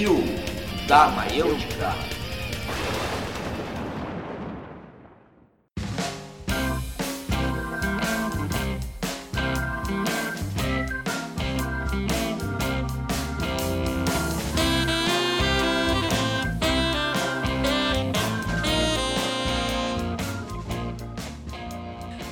Covil da Maêutica.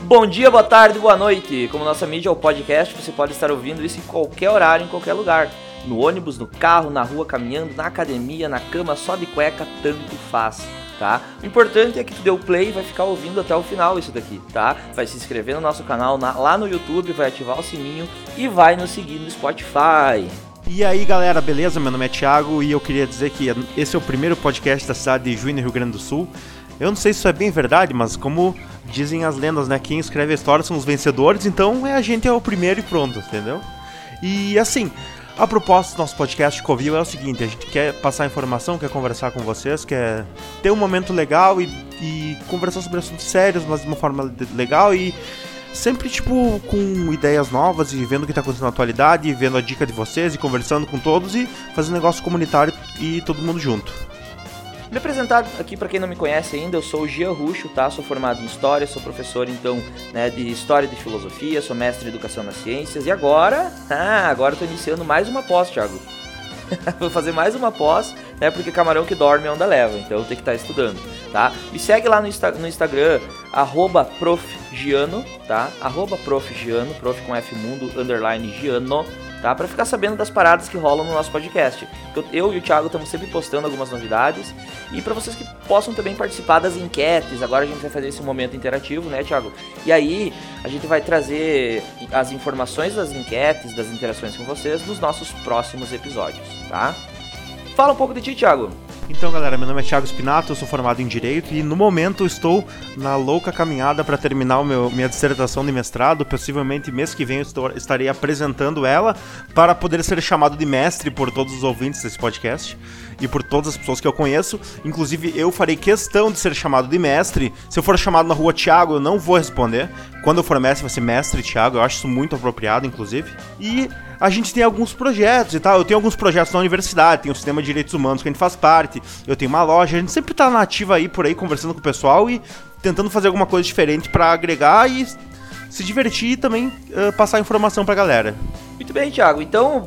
Bom dia, boa tarde, boa noite. Como nossa mídia é o podcast, você pode estar ouvindo isso em qualquer horário, em qualquer lugar. No ônibus, no carro, na rua, caminhando, na academia, na cama, só de cueca, tanto faz, tá? O importante é que tu deu play e vai ficar ouvindo até o final isso daqui, tá? Vai se inscrever no nosso canal na- lá no YouTube, vai ativar o sininho e vai nos seguir no Spotify. E aí galera, beleza? Meu nome é Thiago e eu queria dizer que esse é o primeiro podcast da cidade de Juína, Rio Grande do Sul. Eu não sei se isso é bem verdade, mas como dizem as lendas, né? Quem escreve a história são os vencedores, então é, a gente é o primeiro e pronto, entendeu? E assim, a proposta do nosso podcast Covil é o seguinte: a gente quer passar informação, quer conversar com vocês, quer ter um momento legal e, e conversar sobre assuntos sérios, mas de uma forma legal e sempre, tipo, com ideias novas e vendo o que tá acontecendo na atualidade, vendo a dica de vocês e conversando com todos e fazendo negócio comunitário e todo mundo junto. Me apresentar aqui para quem não me conhece ainda, eu sou o Gia Ruxo, tá? Sou formado em História, sou professor então né, de História e de Filosofia, sou mestre em Educação nas Ciências e agora, ah, agora estou iniciando mais uma pós, Thiago. Vou fazer mais uma pós, né? Porque camarão que dorme é onda leva, então tenho que estar estudando, tá? Me segue lá no, Insta- no Instagram, arroba profgiano, tá? Arroba profgiano, prof com F mundo, underline giano, tá? Pra ficar sabendo das paradas que rolam no nosso podcast. Eu, eu e o Thiago estamos sempre postando algumas novidades e para vocês que possam também participar das enquetes. Agora a gente vai fazer esse momento interativo, né, Thiago? E aí a gente vai trazer as informações das enquetes, das interações com vocês nos nossos próximos episódios, tá? Fala um pouco de ti, Thiago. Então, galera, meu nome é Thiago Spinato, eu sou formado em Direito e no momento estou na louca caminhada para terminar meu, minha dissertação de mestrado. Possivelmente mês que vem eu estou- estarei apresentando ela para poder ser chamado de mestre por todos os ouvintes desse podcast e por todas as pessoas que eu conheço. Inclusive, eu farei questão de ser chamado de mestre. Se eu for chamado na rua Thiago, eu não vou responder. Quando eu for mestre, vai ser mestre Thiago. Eu acho isso muito apropriado, inclusive. E a gente tem alguns projetos e tal. Eu tenho alguns projetos na universidade, tem o Sistema de Direitos Humanos que a gente faz parte, eu tenho uma loja, a gente sempre tá na ativa aí por aí conversando com o pessoal e tentando fazer alguma coisa diferente pra agregar e se divertir e também eh, passar informação pra galera. Muito bem, Thiago. Então,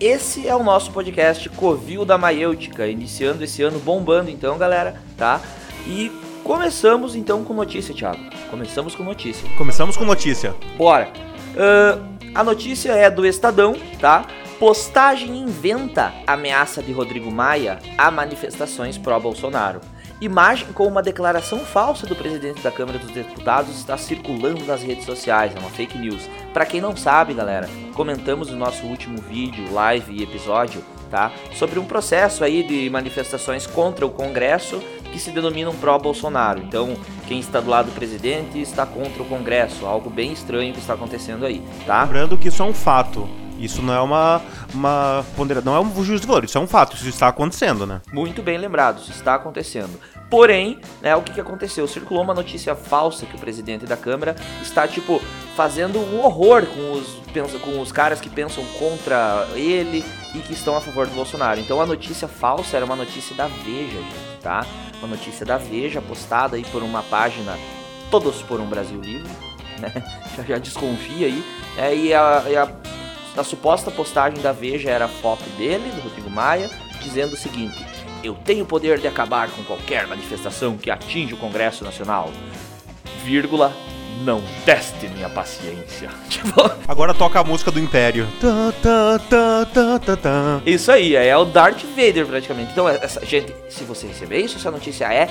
esse é o nosso podcast Covil da Maiêutica, iniciando esse ano bombando então, galera, tá? E começamos então com notícia, Thiago. Começamos com notícia. Começamos com notícia. Bora. Ahn, a notícia é do Estadão, tá? Postagem inventa ameaça de Rodrigo Maia a manifestações pró-Bolsonaro. Imagem com uma declaração falsa do presidente da Câmara dos Deputados está circulando nas redes sociais, é uma fake news. Pra quem não sabe, galera, comentamos no nosso último vídeo, live e episódio, tá? Sobre um processo aí de manifestações contra o Congresso que se denominam pró-Bolsonaro. Então, quem está do lado do presidente está contra o Congresso, algo bem estranho que está acontecendo aí, tá? Lembrando que isso é um fato. Isso não é uma, uma pondera- não é um juízo de valor, isso é um fato, isso está acontecendo, né? Muito bem lembrado, isso está acontecendo. Porém, né, o que, que aconteceu? Circulou uma notícia falsa que o presidente da Câmara está, tipo, fazendo um horror com os, com os caras que pensam contra ele e que estão a favor do Bolsonaro. Então a notícia falsa era uma notícia da Veja, gente, tá? Uma notícia da Veja postada aí por uma página Todos por um Brasil Livre, né? Já, já desconfia aí. É, e a, e a a suposta postagem da Veja era a foto dele, do Rodrigo Maia, dizendo o seguinte: Eu tenho o poder de acabar com qualquer manifestação que atinja o Congresso Nacional. Vírgula, não teste minha paciência. Tipo, Agora toca a música do Império. Isso aí, é o Darth Vader praticamente. Então, essa, gente, se você receber isso, essa notícia é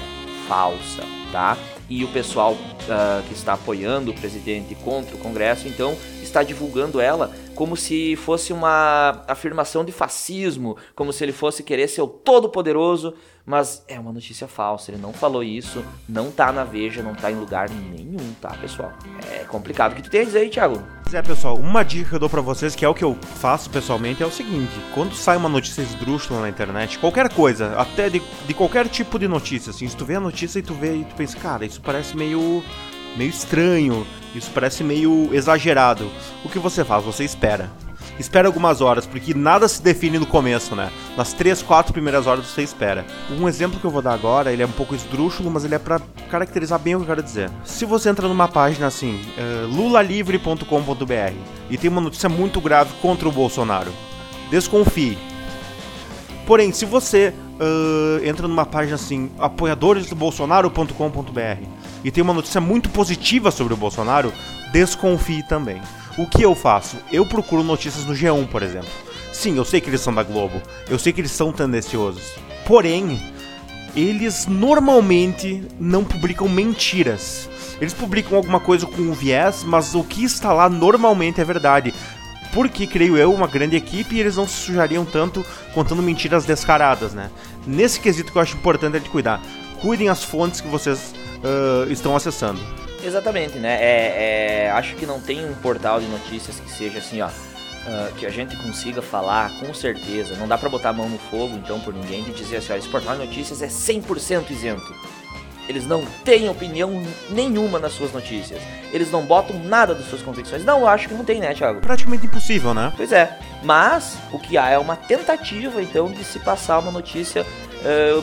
falsa, tá? E o pessoal ah, que está apoiando o presidente contra o Congresso, então, está divulgando ela como se fosse uma afirmação de fascismo, como se ele fosse querer ser o todo-poderoso, mas é uma notícia falsa, ele não falou isso, não tá na Veja, não tá em lugar nenhum, tá, pessoal? É complicado. O que tu dizer aí, Thiago? Pois é, pessoal, uma dica que eu dou pra vocês, que é o que eu faço pessoalmente, é o seguinte: quando sai uma notícia esdrúxula na internet, qualquer coisa, até de, de qualquer tipo de notícia, assim, se tu vê a notícia e tu vê e tu pensa, cara, isso parece meio. meio estranho, isso parece meio exagerado. O que você faz? Você espera. Espera algumas horas, porque nada se define no começo, né? Nas três, quatro primeiras horas você espera. Um exemplo que eu vou dar agora, ele é um pouco esdrúxulo, mas ele é para caracterizar bem o que eu quero dizer. Se você entra numa página assim, uh, lulalivre.com.br, e tem uma notícia muito grave contra o Bolsonaro, desconfie. Porém, se você uh, entra numa página assim, apoiadoresdobolsonaro.com.br, e tem uma notícia muito positiva sobre o Bolsonaro, desconfie também. O que eu faço? Eu procuro notícias no G1, por exemplo. Sim, eu sei que eles são da Globo, eu sei que eles são tendenciosos. Porém, eles normalmente não publicam mentiras. Eles publicam alguma coisa com um viés, mas o que está lá normalmente é verdade. Porque, creio eu, uma grande equipe e eles não se sujariam tanto contando mentiras descaradas, né? Nesse quesito que eu acho importante é de cuidar. Cuidem as fontes que vocês uh, estão acessando. Exatamente, né? É, é, acho que não tem um portal de notícias que seja assim, ó. Uh, que a gente consiga falar com certeza. Não dá para botar a mão no fogo, então, por ninguém, de dizer assim, ó, esse portal de notícias é 100% isento. Eles não têm opinião nenhuma nas suas notícias. Eles não botam nada das suas convicções. Não, eu acho que não tem, né, Thiago? Praticamente impossível, né? Pois é. Mas o que há é uma tentativa, então, de se passar uma notícia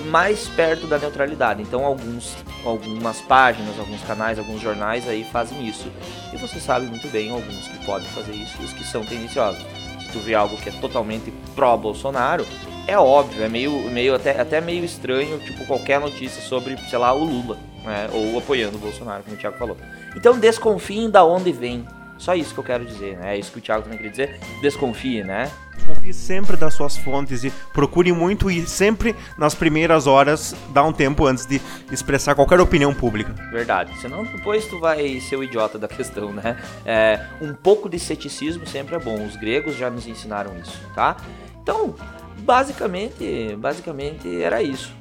mais perto da neutralidade. Então, alguns, algumas páginas, alguns canais, alguns jornais aí fazem isso. E você sabe muito bem alguns que podem fazer isso e os que são tendenciosos. Se tu vê algo que é totalmente pró-Bolsonaro, é óbvio, é meio, meio até, até meio estranho, tipo, qualquer notícia sobre, sei lá, o Lula, né? Ou apoiando o Bolsonaro, como o Thiago falou. Então desconfiem da onde vem. Só isso que eu quero dizer, né? É isso que o Thiago também queria dizer. Desconfie, né? Confie sempre das suas fontes e procure muito e sempre nas primeiras horas dá um tempo antes de expressar qualquer opinião pública. Verdade. Senão depois tu vai ser o idiota da questão, né? É, um pouco de ceticismo sempre é bom. Os gregos já nos ensinaram isso, tá? Então, basicamente, basicamente era isso.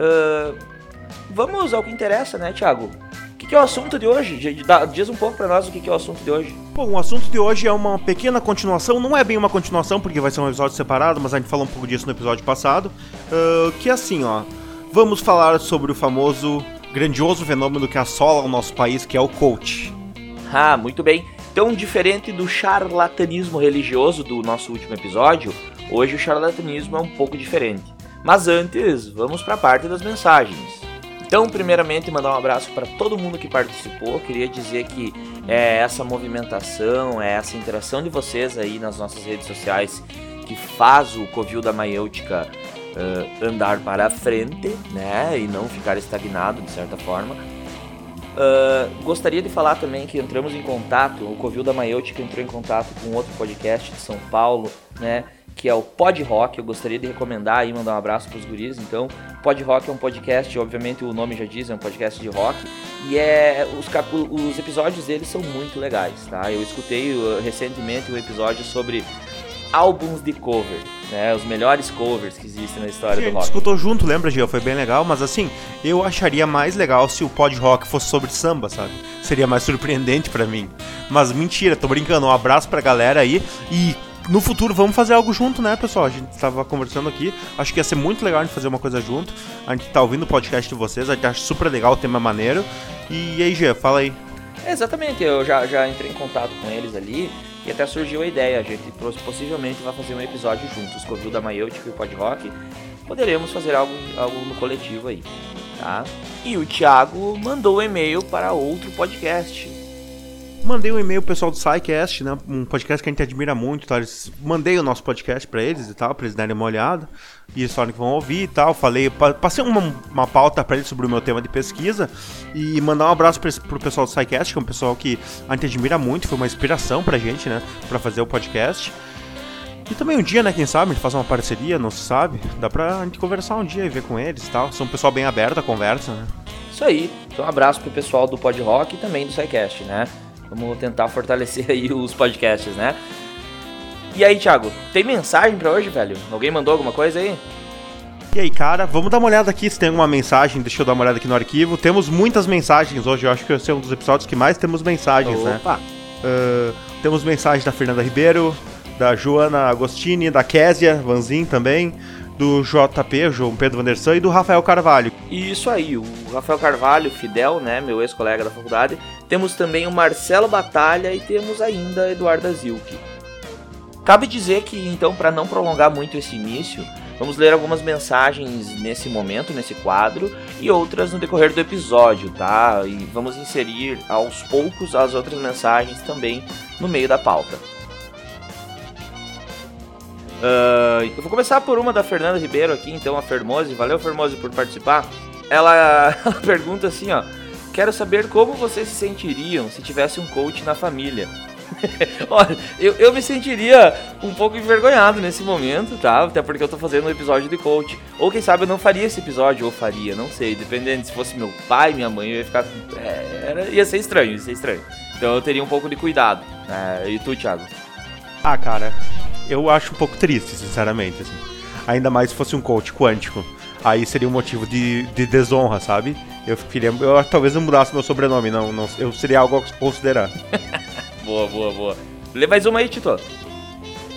Uh, vamos ao que interessa, né, Thiago? Que, que é o assunto de hoje? Diz um pouco para nós o que, que é o assunto de hoje. Bom, o assunto de hoje é uma pequena continuação, não é bem uma continuação, porque vai ser um episódio separado, mas a gente falou um pouco disso no episódio passado. Uh, que é assim, ó. Vamos falar sobre o famoso, grandioso fenômeno que assola o nosso país, que é o coach. Ah, muito bem. Então, diferente do charlatanismo religioso do nosso último episódio, hoje o charlatanismo é um pouco diferente. Mas antes, vamos para a parte das mensagens. Então, primeiramente, mandar um abraço para todo mundo que participou. Queria dizer que é essa movimentação, é essa interação de vocês aí nas nossas redes sociais que faz o Covil da Maiêutica uh, andar para frente, né? E não ficar estagnado, de certa forma. Uh, gostaria de falar também que entramos em contato, o Covil da Maiêutica entrou em contato com outro podcast de São Paulo, né? Que é o Pod Rock. Eu gostaria de recomendar e mandar um abraço para os guris. Então, Pod Rock é um podcast, obviamente o nome já diz, é um podcast de rock. E é os, os episódios deles são muito legais, tá? Eu escutei uh, recentemente um episódio sobre álbuns de cover, né? Os melhores covers que existem na história Sim, do rock. Escutou junto, lembra, Gil? Foi bem legal, mas assim, eu acharia mais legal se o Pod Rock fosse sobre samba, sabe? Seria mais surpreendente para mim. Mas mentira, tô brincando. Um abraço pra galera aí e no futuro vamos fazer algo junto, né, pessoal? A gente estava conversando aqui. Acho que ia ser muito legal a gente fazer uma coisa junto. A gente tá ouvindo o podcast de vocês, a gente acha super legal, o tema é maneiro. E, aí, Gê, fala aí. Exatamente, eu já, já entrei em contato com eles ali e até surgiu a ideia. A gente possivelmente vai fazer um episódio juntos com o Viu da Maêutica e o Pod Rock. Poderemos fazer algo, algo no coletivo aí, tá? E o Thiago mandou um e-mail para outro podcast Mandei um e-mail pro pessoal do SciCast, né? Um podcast que a gente admira muito, tá? Eles, mandei o nosso podcast para eles e tal, pra eles darem uma olhada. E eles falaram que vão ouvir e tal. Falei, passei uma, uma pauta para eles sobre o meu tema de pesquisa. E mandar um abraço pra, pro pessoal do SciCast, que é um pessoal que a gente admira muito, foi uma inspiração pra gente, né? Pra fazer o podcast. E também um dia, né, quem sabe, a gente faz uma parceria, não se sabe. Dá pra gente conversar um dia e ver com eles e tal. São um pessoal bem aberto à conversa, né? Isso aí. Então um abraço pro pessoal do Pod Rock e também do SciCast, né? Vamos tentar fortalecer aí os podcasts, né? E aí, Thiago, tem mensagem para hoje, velho? Alguém mandou alguma coisa aí? E aí, cara, vamos dar uma olhada aqui se tem alguma mensagem. Deixa eu dar uma olhada aqui no arquivo. Temos muitas mensagens hoje. Eu acho que esse é um dos episódios que mais temos mensagens, né? Opa. né? Uh, temos mensagem da Fernanda Ribeiro, da Joana Agostini, da Késia Vanzin também, do JP, João Pedro Vandersan, e do Rafael Carvalho. Isso aí, o Rafael Carvalho, Fidel, né, meu ex-colega da faculdade. Temos também o Marcelo Batalha e temos ainda Eduardo Zilke. Cabe dizer que, então, para não prolongar muito esse início, vamos ler algumas mensagens nesse momento, nesse quadro, e outras no decorrer do episódio, tá? E vamos inserir aos poucos as outras mensagens também no meio da pauta. Uh, eu vou começar por uma da Fernanda Ribeiro aqui, então, a Fermose. Valeu, Fermose, por participar. Ela, ela pergunta assim, ó. Quero saber como vocês se sentiriam se tivesse um coach na família. Olha, eu, eu me sentiria um pouco envergonhado nesse momento, tá? Até porque eu tô fazendo um episódio de coach. Ou quem sabe eu não faria esse episódio, ou faria, não sei. Dependendo se fosse meu pai, minha mãe, eu ia ficar. É, ia ser estranho, ia ser estranho. Então eu teria um pouco de cuidado. É, e tu, Thiago? Ah, cara, eu acho um pouco triste, sinceramente. Assim. Ainda mais se fosse um coach quântico. Aí seria um motivo de, de desonra, sabe? Eu queria. Eu talvez eu mudasse meu sobrenome, não, não eu seria algo a considerar. boa, boa, boa. Lê mais uma aí, Tito.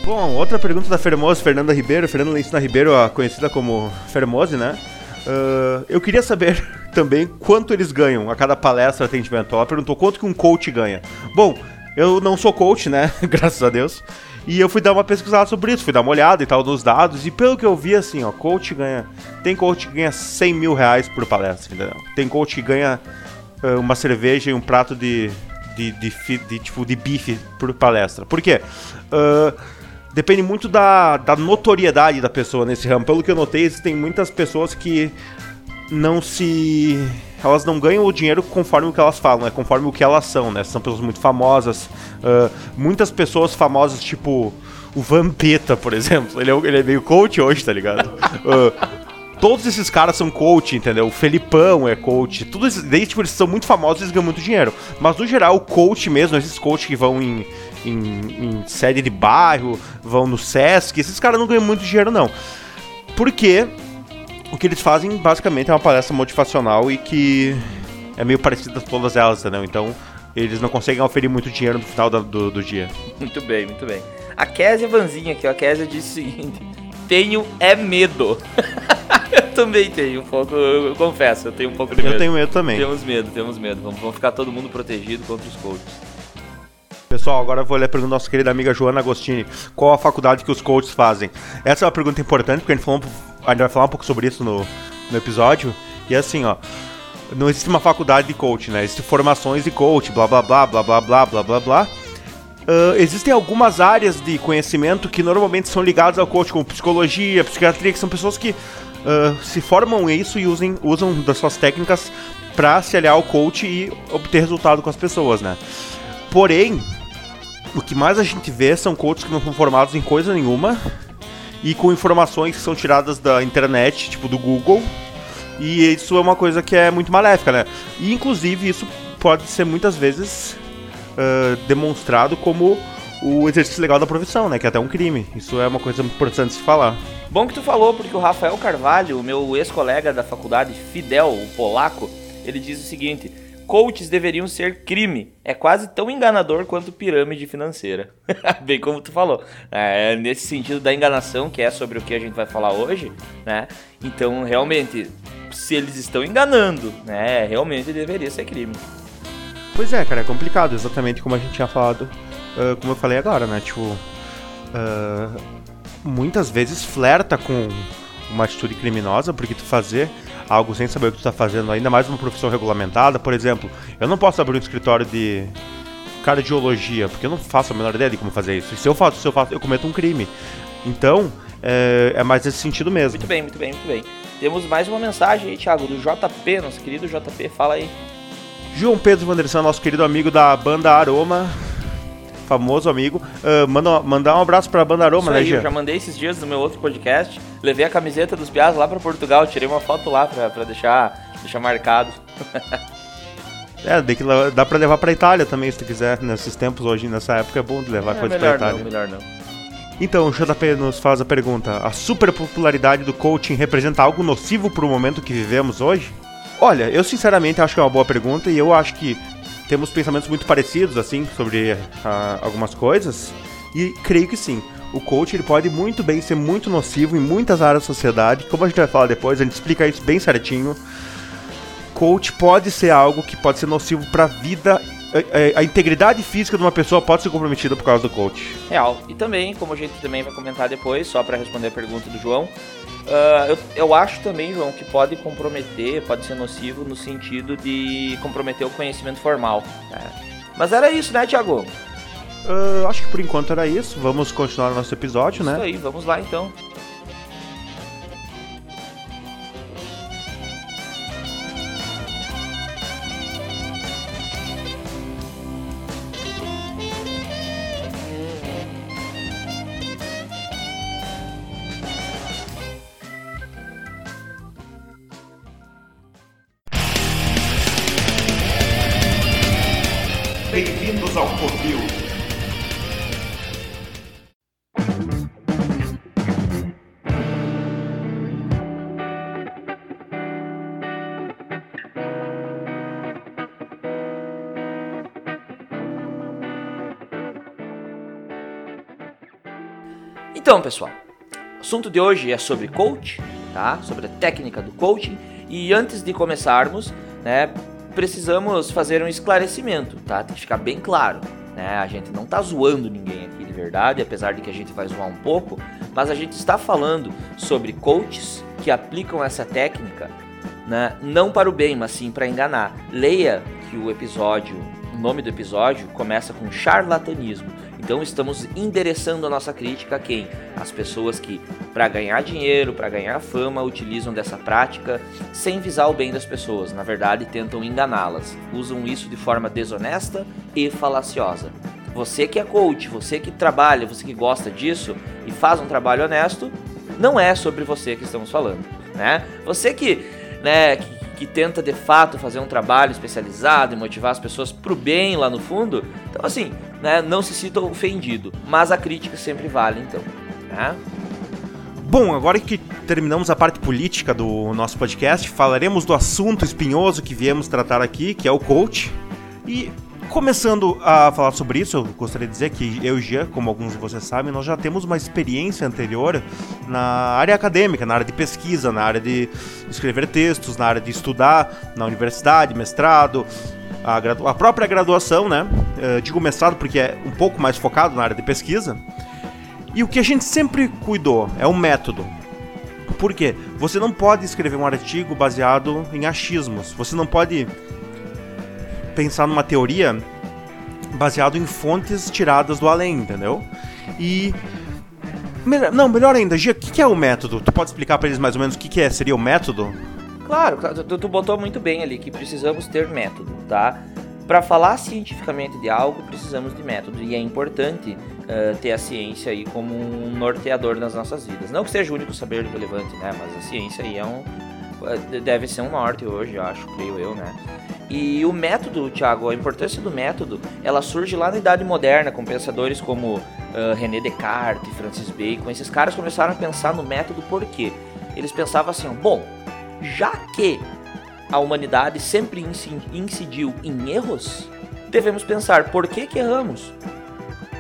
Bom, outra pergunta da Fermose, Fernanda Ribeiro. Fernanda Lencina Ribeiro, conhecida como Fermose, né? Uh, eu queria saber também quanto eles ganham a cada palestra atendimento. Ela perguntou quanto que um coach ganha. Bom, eu não sou coach, né? Graças a Deus. E eu fui dar uma pesquisada sobre isso, fui dar uma olhada e tal nos dados, e pelo que eu vi, assim, ó, coach ganha. Tem coach que ganha 100 mil reais por palestra, entendeu? Tem coach que ganha uh, uma cerveja e um prato de, de, de, de, de, tipo, de bife por palestra. Por quê? Uh, depende muito da, da notoriedade da pessoa nesse ramo. Pelo que eu notei, existem muitas pessoas que não se elas não ganham o dinheiro conforme o que elas falam, é conforme o que elas são, né? São pessoas muito famosas. Uh, muitas pessoas famosas, tipo o Vampeta, por exemplo. Ele é, ele é meio coach hoje, tá ligado? Uh, todos esses caras são coach, entendeu? O Felipão é coach. Tudo isso, daí, tipo, eles são muito famosos eles ganham muito dinheiro. Mas no geral, o coach mesmo, esses coaches que vão em, em, em série de bairro, vão no Sesc, esses caras não ganham muito dinheiro, não. Porque o que eles fazem basicamente é uma palestra motivacional e que é meio parecida a todas elas, entendeu? Então eles não conseguem oferir muito dinheiro no final do, do, do dia. Muito bem, muito bem. A Késia Vanzinha aqui, ó, a Késia disse o seguinte: tenho é medo. eu também tenho um pouco, eu confesso, eu tenho um pouco de medo. Eu tenho medo também. Temos medo, temos medo. Vamos, vamos ficar todo mundo protegido contra os coaches. Pessoal, agora eu vou ler a pergunta da nossa querida amiga Joana Agostini. Qual a faculdade que os coaches fazem? Essa é uma pergunta importante, porque a gente, falou, a gente vai falar um pouco sobre isso no, no episódio. E assim, ó. Não existe uma faculdade de coach, né? Existem formações de coach, blá blá blá, blá blá blá, blá blá blá. Uh, existem algumas áreas de conhecimento que normalmente são ligadas ao coach, como psicologia, psiquiatria, que são pessoas que uh, se formam isso e usem, usam das suas técnicas para se aliar ao coach e obter resultado com as pessoas, né? Porém, o que mais a gente vê são coaches que não são formados em coisa nenhuma e com informações que são tiradas da internet, tipo do Google. E isso é uma coisa que é muito maléfica, né? E inclusive isso pode ser muitas vezes uh, demonstrado como o exercício legal da profissão, né? Que é até um crime. Isso é uma coisa importante de se falar. Bom que tu falou, porque o Rafael Carvalho, meu ex-colega da faculdade, Fidel, o polaco, ele diz o seguinte: coaches deveriam ser crime. É quase tão enganador quanto pirâmide financeira. Bem como tu falou. É, nesse sentido da enganação, que é sobre o que a gente vai falar hoje, né? Então, realmente, se eles estão enganando, né? Realmente deveria ser crime. Pois é, cara, é complicado, exatamente como a gente tinha falado, uh, como eu falei agora, né? Tipo, uh, muitas vezes flerta com uma atitude criminosa, porque tu fazer algo sem saber o que tu está fazendo, ainda mais uma profissão regulamentada. Por exemplo, eu não posso abrir um escritório de cardiologia, porque eu não faço a menor ideia de como fazer isso. E se eu faço, se eu faço, eu cometo um crime. Então, é, é mais nesse sentido mesmo. Muito bem, muito bem, muito bem. Temos mais uma mensagem aí, Thiago, do JP, nosso querido JP, fala aí. João Pedro Vanderson, nosso querido amigo da banda Aroma, famoso amigo. Uh, manda, mandar um abraço pra banda Aroma, né, Gia? Eu já mandei esses dias no meu outro podcast. Levei a camiseta dos Piás lá pra Portugal, tirei uma foto lá pra, pra deixar, deixar marcado. é, que, dá pra levar pra Itália também, se tu quiser. Nesses tempos, hoje, nessa época, é bom levar é, coisa pra Itália. Não, melhor não. Então, o JP nos faz a pergunta: a superpopularidade do coaching representa algo nocivo para o momento que vivemos hoje? Olha, eu sinceramente acho que é uma boa pergunta e eu acho que temos pensamentos muito parecidos, assim, sobre uh, algumas coisas. E creio que sim. O coach ele pode muito bem ser muito nocivo em muitas áreas da sociedade. Como a gente vai falar depois, a gente explica isso bem certinho. Coach pode ser algo que pode ser nocivo para a vida a, a, integridade física de uma pessoa pode ser comprometida por causa do coach. Real. E também, como a gente também vai comentar depois, só para responder a pergunta do João, uh, eu, eu acho também, João, que pode comprometer, pode ser nocivo no sentido de comprometer o conhecimento formal. Né? Mas era isso, né, Thiago? Uh, acho que por enquanto era isso. Vamos continuar nosso episódio, isso né? Isso aí, vamos lá então. Então, pessoal, o assunto de hoje é sobre coach, tá? Sobre a técnica do coaching. E antes de começarmos, né, precisamos fazer um esclarecimento, tá? Tem que ficar bem claro, né? A gente não tá zoando ninguém aqui de verdade, apesar de que a gente vai zoar um pouco, mas a gente está falando sobre coaches que aplicam essa técnica, né, não para o bem, mas sim para enganar. Leia que o episódio, o nome do episódio começa com charlatanismo. Então estamos endereçando a nossa crítica a quem? As pessoas que, para ganhar dinheiro, para ganhar fama, utilizam dessa prática sem visar o bem das pessoas. Na verdade, tentam enganá-las. Usam isso de forma desonesta e falaciosa. Você que é coach, você que trabalha, você que gosta disso e faz um trabalho honesto, não é sobre você que estamos falando, né? Você que, né, que que tenta de fato fazer um trabalho especializado e motivar as pessoas pro bem lá no fundo. Então, assim, né, não se sinta ofendido, mas a crítica sempre vale, então. Né? Bom, agora que terminamos a parte política do nosso podcast, falaremos do assunto espinhoso que viemos tratar aqui, que é o coach. E Começando a falar sobre isso, eu gostaria de dizer que eu e Jean, como alguns de vocês sabem, nós já temos uma experiência anterior na área acadêmica, na área de pesquisa, na área de escrever textos, na área de estudar na universidade, mestrado, a, a própria graduação, né? Uh, digo mestrado porque é um pouco mais focado na área de pesquisa. E o que a gente sempre cuidou é o método. Por quê? Você não pode escrever um artigo baseado em achismos. Você não pode pensar numa teoria baseado em fontes tiradas do além, entendeu? E não, melhor ainda, Gia, o que, é o método? Tu pode explicar para eles mais ou menos o que, que é, seria o método? Claro, tu, tu botou muito bem ali que precisamos ter método, tá? Para falar cientificamente de algo, precisamos de método e é importante uh, ter a ciência aí como um norteador nas nossas vidas. Não que seja o único saber relevante, né? Mas a ciência aí é um deve ser um norte hoje, eu acho, creio eu, né? E o método, Thiago, a importância do método, ela surge lá na Idade Moderna, com pensadores como uh, René Descartes, Francis Bacon. Esses caras começaram a pensar no método por quê? Eles pensavam assim, bom, já que a humanidade sempre incidiu em erros, devemos pensar por que, que erramos?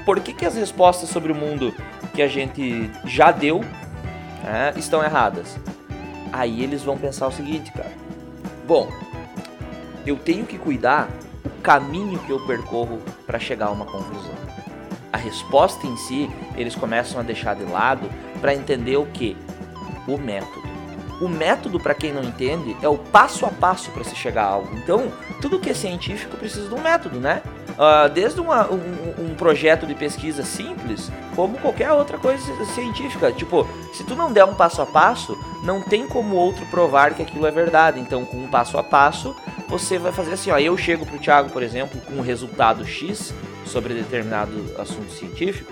Por que, que as respostas sobre o mundo que a gente já deu né, estão erradas? Aí eles vão pensar o seguinte, cara. Bom, eu tenho que cuidar o caminho que eu percorro para chegar a uma conclusão. A resposta em si, eles começam a deixar de lado para entender o que? O método. O método, para quem não entende, é o passo a passo para se chegar a algo. Então, tudo que é científico precisa de um método, né? Uh, desde uma, um, um, projeto de pesquisa simples, como qualquer outra coisa científica. Tipo, se tu não der um passo a passo, não tem como outro provar que aquilo é verdade. Então, com um passo a passo, você vai fazer assim, ó. Eu chego pro Thiago, por exemplo, com um resultado X sobre determinado assunto científico,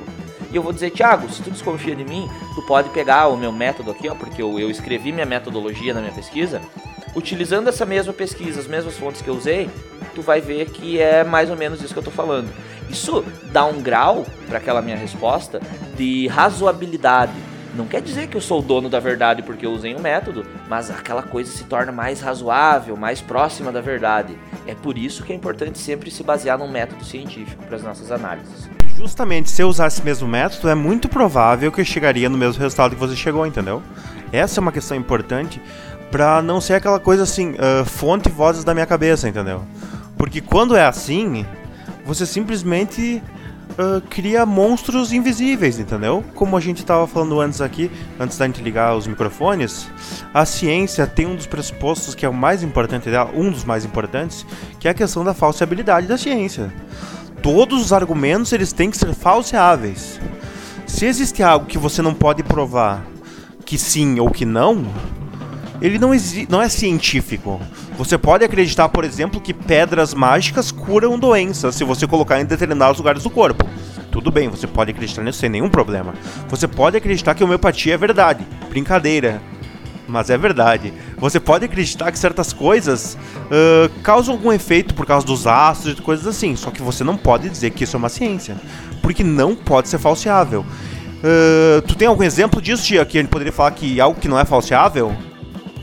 e eu vou dizer, Thiago, se tu desconfia de mim, tu pode pegar o meu método aqui, ó, porque eu, eu escrevi minha metodologia na minha pesquisa. Utilizando essa mesma pesquisa, as mesmas fontes que eu usei, tu vai ver que é mais ou menos isso que eu tô falando. Isso dá um grau para aquela minha resposta de razoabilidade não quer dizer que eu sou o dono da verdade porque eu usei um método, mas aquela coisa se torna mais razoável, mais próxima da verdade. É por isso que é importante sempre se basear num método científico para as nossas análises. Justamente, se eu usasse esse mesmo método, é muito provável que eu chegaria no mesmo resultado que você chegou, entendeu? Essa é uma questão importante para não ser aquela coisa assim, uh, fonte e vozes da minha cabeça, entendeu? Porque quando é assim, você simplesmente uh, cria monstros invisíveis, entendeu? Como a gente estava falando antes aqui, antes da gente ligar os microfones, a ciência tem um dos pressupostos que é o mais importante dela, um dos mais importantes, que é a questão da falseabilidade da ciência. Todos os argumentos eles têm que ser falseáveis. Se existe algo que você não pode provar que sim ou que não, ele não, não é científico. Você pode acreditar, por exemplo, que pedras mágicas curam doenças se você colocar em determinados lugares do corpo. Tudo bem, você pode acreditar nisso sem nenhum problema. Você pode acreditar que homeopatia é verdade. Brincadeira. Mas é verdade. Você pode acreditar que certas coisas uh, causam algum efeito por causa dos astros e coisas assim. Só que você não pode dizer que isso é uma ciência. Porque não pode ser falseável. Uh, tu tem algum exemplo disso, Tia, que a gente poderia falar que algo que não é falseável?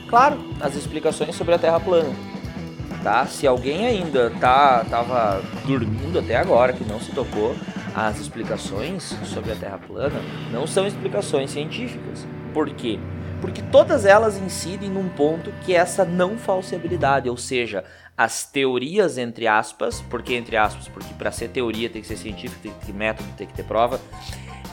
Claro, as explicações sobre a Terra plana. Tá? Se alguém ainda tá tava dormindo até agora, que não se tocou, as explicações sobre a Terra plana não são explicações científicas. Por quê? Porque todas elas incidem num ponto que é essa não falseabilidade, ou seja, as teorias entre aspas, porque entre aspas, porque para ser teoria tem que ser científico, tem que ter método, tem que ter prova.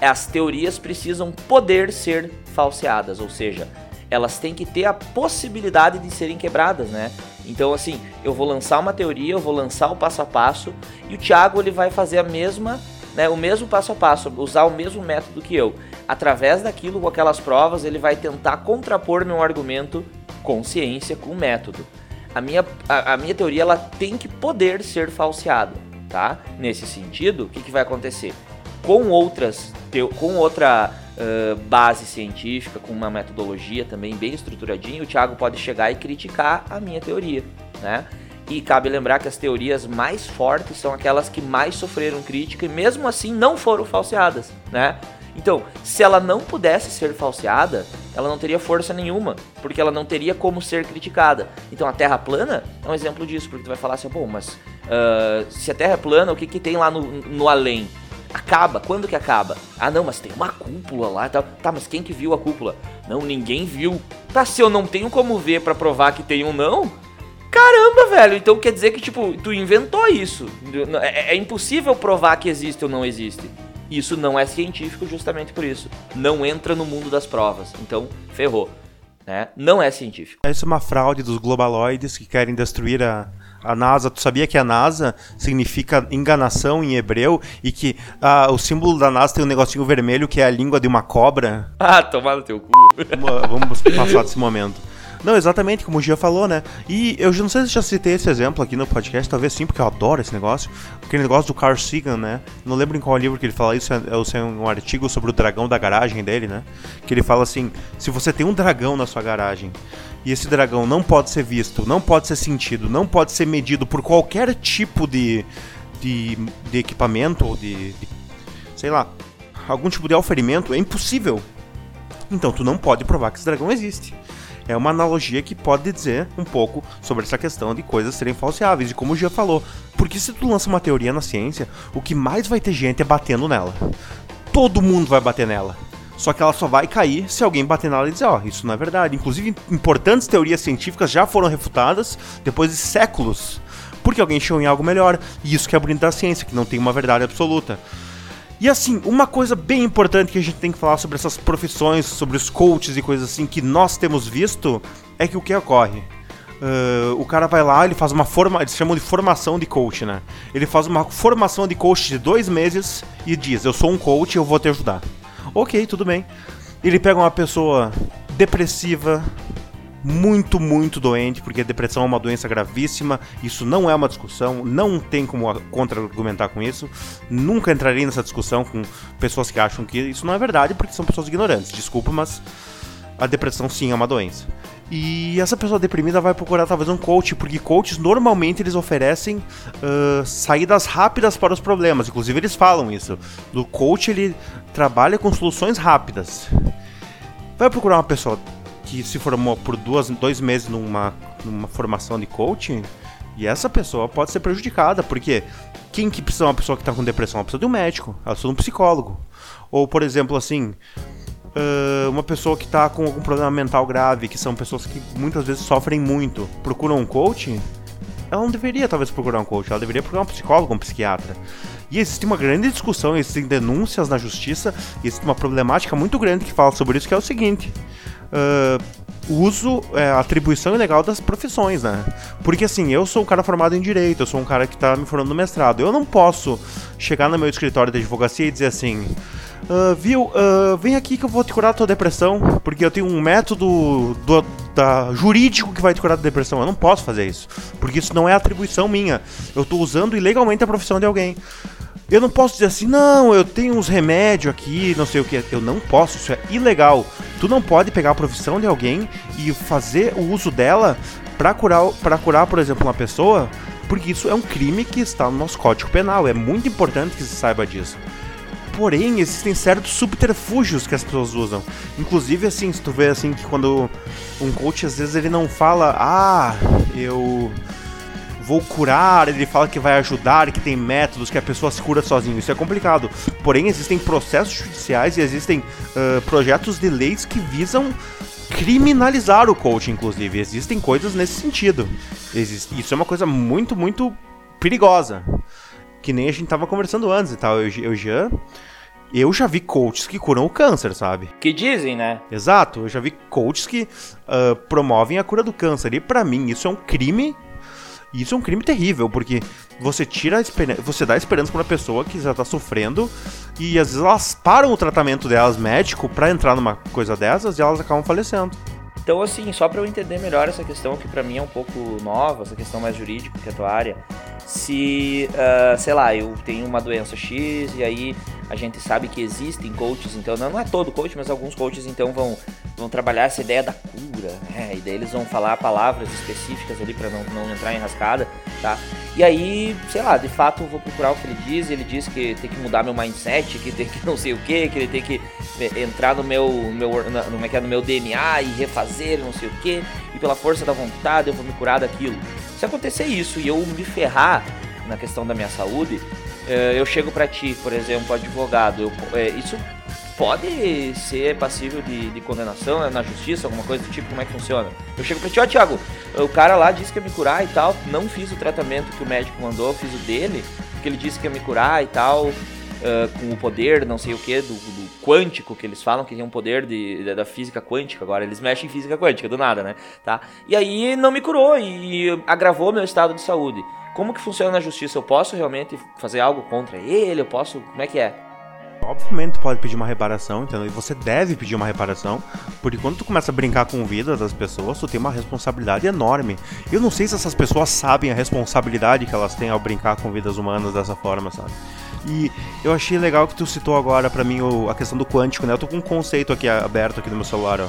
As teorias precisam poder ser falseadas, ou seja, elas têm que ter a possibilidade de serem quebradas, né? Então, assim, eu vou lançar uma teoria, eu vou lançar o passo a passo e o Thiago ele vai fazer a mesma, né, o mesmo passo a passo, usar o mesmo método que eu. Através daquilo, com aquelas provas, ele vai tentar contrapor meu argumento com ciência, com método. A minha, a, a minha teoria ela tem que poder ser falseada, tá? Nesse sentido, o que, que vai acontecer? Com outras, com outra uh, base científica, com uma metodologia também bem estruturadinha, o Thiago pode chegar e criticar a minha teoria, né? E cabe lembrar que as teorias mais fortes são aquelas que mais sofreram crítica e mesmo assim não foram falseadas, né? Então, se ela não pudesse ser falseada, ela não teria força nenhuma, porque ela não teria como ser criticada. Então, a Terra plana é um exemplo disso, porque tu vai falar assim, bom, mas uh, se a Terra é plana, o que, que tem lá no, no além? Acaba. Quando que acaba? Ah, não, mas tem uma cúpula lá e tal. Tá, mas quem que viu a cúpula? Não, ninguém viu. Tá, se eu não tenho como ver para provar que tem um não, Caramba, velho, então quer dizer que, tipo, tu inventou isso. É, é, impossível provar que existe ou não existe. Isso não é científico justamente por isso. Não entra no mundo das provas. Então, ferrou. Né? Não é científico. Essa é uma fraude dos globaloides que querem destruir a, a NASA, tu sabia que a NASA significa enganação em hebreu e que ah, o símbolo da NASA tem um negocinho vermelho que é a língua de uma cobra? Ah, tomar no teu cu. Vamos passar desse momento. Não, exatamente, como o Gia falou, né? E eu não sei se já citei esse exemplo aqui no podcast, talvez sim, porque eu adoro esse negócio. Aquele negócio do Carl Sagan, né? Não lembro em qual livro que ele fala isso, é, um artigo sobre o dragão da garagem dele, né? Que ele fala assim: se você tem um dragão na sua garagem e esse dragão não pode ser visto, não pode ser sentido, não pode ser medido por qualquer tipo de, de, de equipamento ou de, de, sei lá, algum tipo de oferimento, é impossível. Então tu não pode provar que esse dragão existe é uma analogia que pode dizer um pouco sobre essa questão de coisas serem falseáveis. E como o Gia falou, porque se tu lança uma teoria na ciência, o que mais vai ter gente é batendo nela. Todo mundo vai bater nela. Só que ela só vai cair se alguém bater nela e dizer, ó, oh, isso não é verdade. Inclusive, importantes teorias científicas já foram refutadas depois de séculos. Porque alguém chegou em algo melhor. E isso que é bonito da ciência, que não tem uma verdade absoluta. E assim, uma coisa bem importante que a gente tem que falar sobre essas profissões, sobre os coaches e coisas assim que nós temos visto, é que o que ocorre? Uh, o cara vai lá, ele faz uma forma, eles chamam de formação de coach, né? Ele faz uma formação de coach de dois meses e diz: Eu sou um coach, eu vou te ajudar. Ok, tudo bem. Ele pega uma pessoa depressiva, muito, muito doente, porque a depressão é uma doença gravíssima, isso não é uma discussão, não tem como contra-argumentar com isso. Nunca entrarei nessa discussão com pessoas que acham que isso não é verdade, porque são pessoas ignorantes. Desculpa, mas a depressão sim é uma doença. E essa pessoa deprimida vai procurar talvez um coach, porque coaches normalmente eles oferecem uh, saídas rápidas para os problemas. Inclusive eles falam isso. O coach ele trabalha com soluções rápidas. Vai procurar uma pessoa que se formou por duas, dois meses numa, numa formação de coaching, e essa pessoa pode ser prejudicada, porque quem que precisa de uma pessoa que está com depressão? Ela precisa de um médico, ela precisa de um psicólogo. Ou, por exemplo, assim, uma pessoa que está com algum problema mental grave, que são pessoas que muitas vezes sofrem muito, procuram um coach, ela não deveria talvez procurar um coach, ela deveria procurar um psicólogo, um psiquiatra. E existe uma grande discussão, existem denúncias na justiça, existe uma problemática muito grande que fala sobre isso, que é o seguinte. Uh, uso, é, atribuição ilegal das profissões, né? Porque assim, eu sou um cara formado em direito, eu sou um cara que tá me formando no mestrado. Eu não posso chegar no meu escritório de advocacia e dizer assim. Uh, viu, uh, vem aqui que eu vou te curar da tua depressão, porque eu tenho um método do, da, jurídico que vai te curar da depressão. Eu não posso fazer isso, porque isso não é atribuição minha. Eu estou usando ilegalmente a profissão de alguém. Eu não posso dizer assim, não, eu tenho uns remédios aqui, não sei o que. Eu não posso, isso é ilegal. Tu não pode pegar a profissão de alguém e fazer o uso dela para curar, para curar, por exemplo, uma pessoa, porque isso é um crime que está no nosso Código Penal. É muito importante que se saiba disso. Porém, existem certos subterfúgios que as pessoas usam. Inclusive, assim, se tu vê assim que quando um coach às vezes ele não fala, ah, eu vou curar, ele fala que vai ajudar, que tem métodos, que a pessoa se cura sozinho. Isso é complicado. Porém, existem processos judiciais e existem uh, projetos de leis que visam criminalizar o coach, inclusive. Existem coisas nesse sentido. Existe, isso é uma coisa muito, muito perigosa. Que nem a gente tava conversando antes e tal. Eu, eu já. Eu já vi coaches que curam o câncer, sabe? Que dizem, né? Exato, eu já vi coaches que uh, promovem a cura do câncer. E para mim, isso é um crime e isso é um crime terrível, porque você tira você dá esperança para uma pessoa que já tá sofrendo e às vezes elas param o tratamento delas médico para entrar numa coisa dessas e elas acabam falecendo. Então, assim, só para eu entender melhor essa questão que para mim é um pouco nova, essa questão mais jurídica que é a tua área, se, uh, sei lá, eu tenho uma doença X e aí a gente sabe que existem coaches, então não, é todo coach, mas alguns coaches então vão, vão trabalhar essa ideia da cura, né? E daí eles vão falar palavras específicas ali para não, não entrar em rascada, tá? E aí, sei lá, de fato vou procurar o que ele diz, ele diz que tem que mudar meu mindset, que tem que não sei o que, que ele tem que entrar no meu, meu, no, é é, no meu DNA e refazer não sei o que, e pela força da vontade eu vou me curar daquilo. Se acontecer isso e eu me ferrar na questão da minha saúde, eu chego para ti, por exemplo, advogado, eu, isso pode ser passível de, de, condenação né, na justiça, alguma coisa do tipo, como é que funciona? Eu chego pra ti, ó, Thiago, o cara lá disse que ia me curar e tal, não fiz o tratamento que o médico mandou, fiz o dele, porque ele disse que ia me curar e tal, uh, com o poder, não sei o que, do, do, quântico, que eles falam que tem um poder de, da física quântica agora, eles mexem em física quântica, do nada, né? Tá? E aí não me curou e agravou meu estado de saúde. Como que funciona na justiça? Eu posso realmente fazer algo contra ele? Eu posso. Como é que é? Obviamente pode pedir uma reparação, entendeu? E você deve pedir uma reparação, porque quando tu começa a brincar com a vida das pessoas, tu tem uma responsabilidade enorme. Eu não sei se essas pessoas sabem a responsabilidade que elas têm ao brincar com vidas humanas dessa forma, sabe? E eu achei legal que tu citou agora para mim a questão do quântico, né? Eu tô com um conceito aqui aberto aqui no meu celular, ó.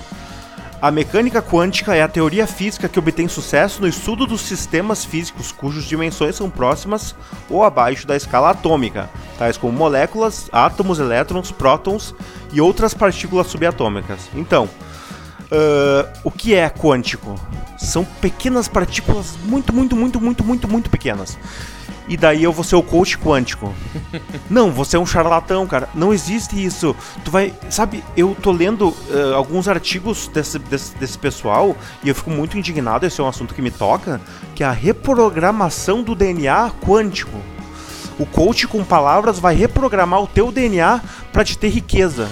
A mecânica quântica é a teoria física que obtém sucesso no estudo dos sistemas físicos cujas dimensões são próximas ou abaixo da escala atômica, tais como moléculas, átomos, elétrons, prótons e outras partículas subatômicas. Então, uh, o que é quântico? São pequenas partículas muito, muito, muito, muito, muito, muito pequenas e daí eu vou ser o coach quântico. não, você é um charlatão, cara. Não existe isso. Tu vai. Sabe, eu tô lendo uh, alguns artigos desse, desse, desse, pessoal e eu fico muito indignado. Esse é um assunto que me toca. Que é a reprogramação do DNA quântico. O coach com palavras vai reprogramar o teu DNA para te ter riqueza.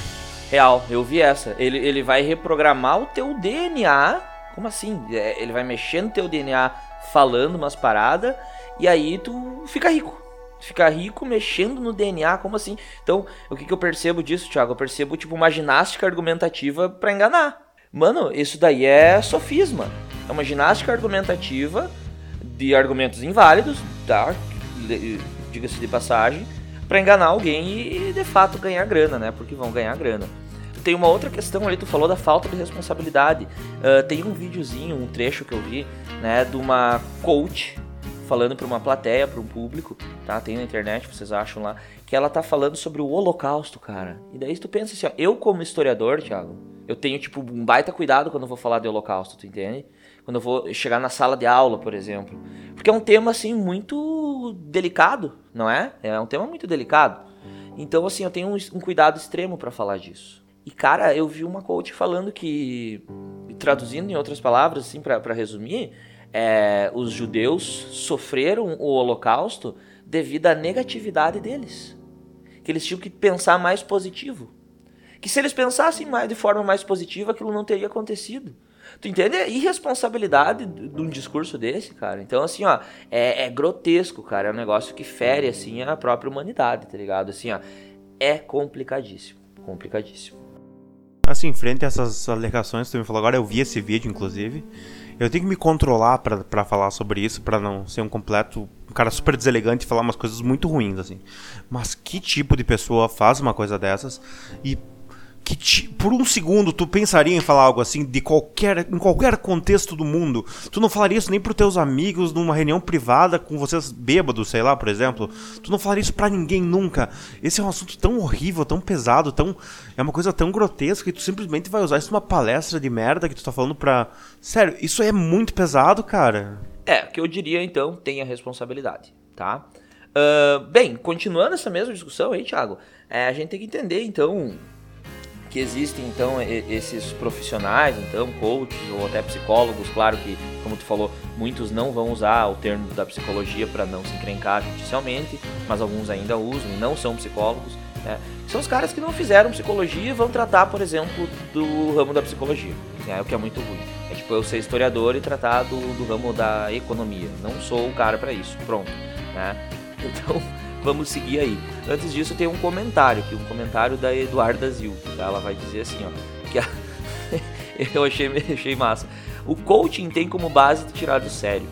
Real, eu vi essa. Ele, ele vai reprogramar o teu DNA. Como assim? É, ele vai mexer no teu DNA falando umas paradas e aí tu fica rico. Fica rico mexendo no DNA, como assim? Então, o que, que eu percebo disso, Thiago? Eu percebo tipo uma ginástica argumentativa para enganar. Mano, isso daí é sofisma. É uma ginástica argumentativa de argumentos inválidos, tá? Diga-se de passagem, para enganar alguém e de fato ganhar grana, né? Porque vão ganhar grana. Tem uma outra questão ali, tu falou da falta de responsabilidade. Uh, tem um videozinho, um trecho que eu vi, né, de uma coach falando para uma plateia, para um público, tá? Tem na internet, vocês acham lá, que ela tá falando sobre o Holocausto, cara. E daí tu pensa assim, ó, eu como historiador, Thiago, eu tenho tipo um baita cuidado quando eu vou falar de Holocausto, tu entende? Quando eu vou chegar na sala de aula, por exemplo. Porque é um tema assim muito delicado, não é? É um tema muito delicado. Então assim, eu tenho um, um cuidado extremo para falar disso. E cara, eu vi uma coach falando que traduzindo em outras palavras assim para resumir, é, os judeus sofreram o Holocausto devido à negatividade deles. Que eles tinham que pensar mais positivo. Que se eles pensassem mais de forma mais positiva, aquilo não teria acontecido. Tu entende a irresponsabilidade de um discurso desse, cara? Então, assim, ó, é, é, grotesco, cara. É um negócio que fere, assim, a própria humanidade, tá ligado? Assim, ó, é complicadíssimo. Complicadíssimo. Assim, frente a essas alegações que tu me falou agora, eu vi esse vídeo, inclusive. Eu tenho que me controlar para falar sobre isso, para não ser um completo. Um cara super deselegante e falar umas coisas muito ruins, assim. Mas que tipo de pessoa faz uma coisa dessas e que te, por um segundo tu pensaria em falar algo assim de qualquer em qualquer contexto do mundo. Tu não falaria isso nem pros teus amigos numa reunião privada com vocês bêbados, sei lá, por exemplo. Tu não falaria isso para ninguém nunca. Esse é um assunto tão horrível, tão pesado, tão é uma coisa tão grotesca que tu simplesmente vai usar isso numa palestra de merda que tu tá falando pra Sério, isso é muito pesado, cara. É, o que eu diria então, tenha responsabilidade, tá? Uh, bem, continuando essa mesma discussão aí, Thiago, é, a gente tem que entender então que existem então esses profissionais, então coaches ou até psicólogos, claro que, como tu falou, muitos não vão usar o termo da psicologia para não se encrencar judicialmente, mas alguns ainda usam não são psicólogos. Né? São os caras que não fizeram psicologia e vão tratar, por exemplo, do ramo da psicologia, né? o que é muito ruim. É tipo eu ser historiador e tratar do, do ramo da economia. Não sou o cara para isso. Pronto. Né? Então vamos seguir aí. Antes disso, tem um comentário, que um comentário da Eduarda Zil. Tá? Ela vai dizer assim, ó, que a... eu achei, achei massa. O coaching tem como base de tirar do sério.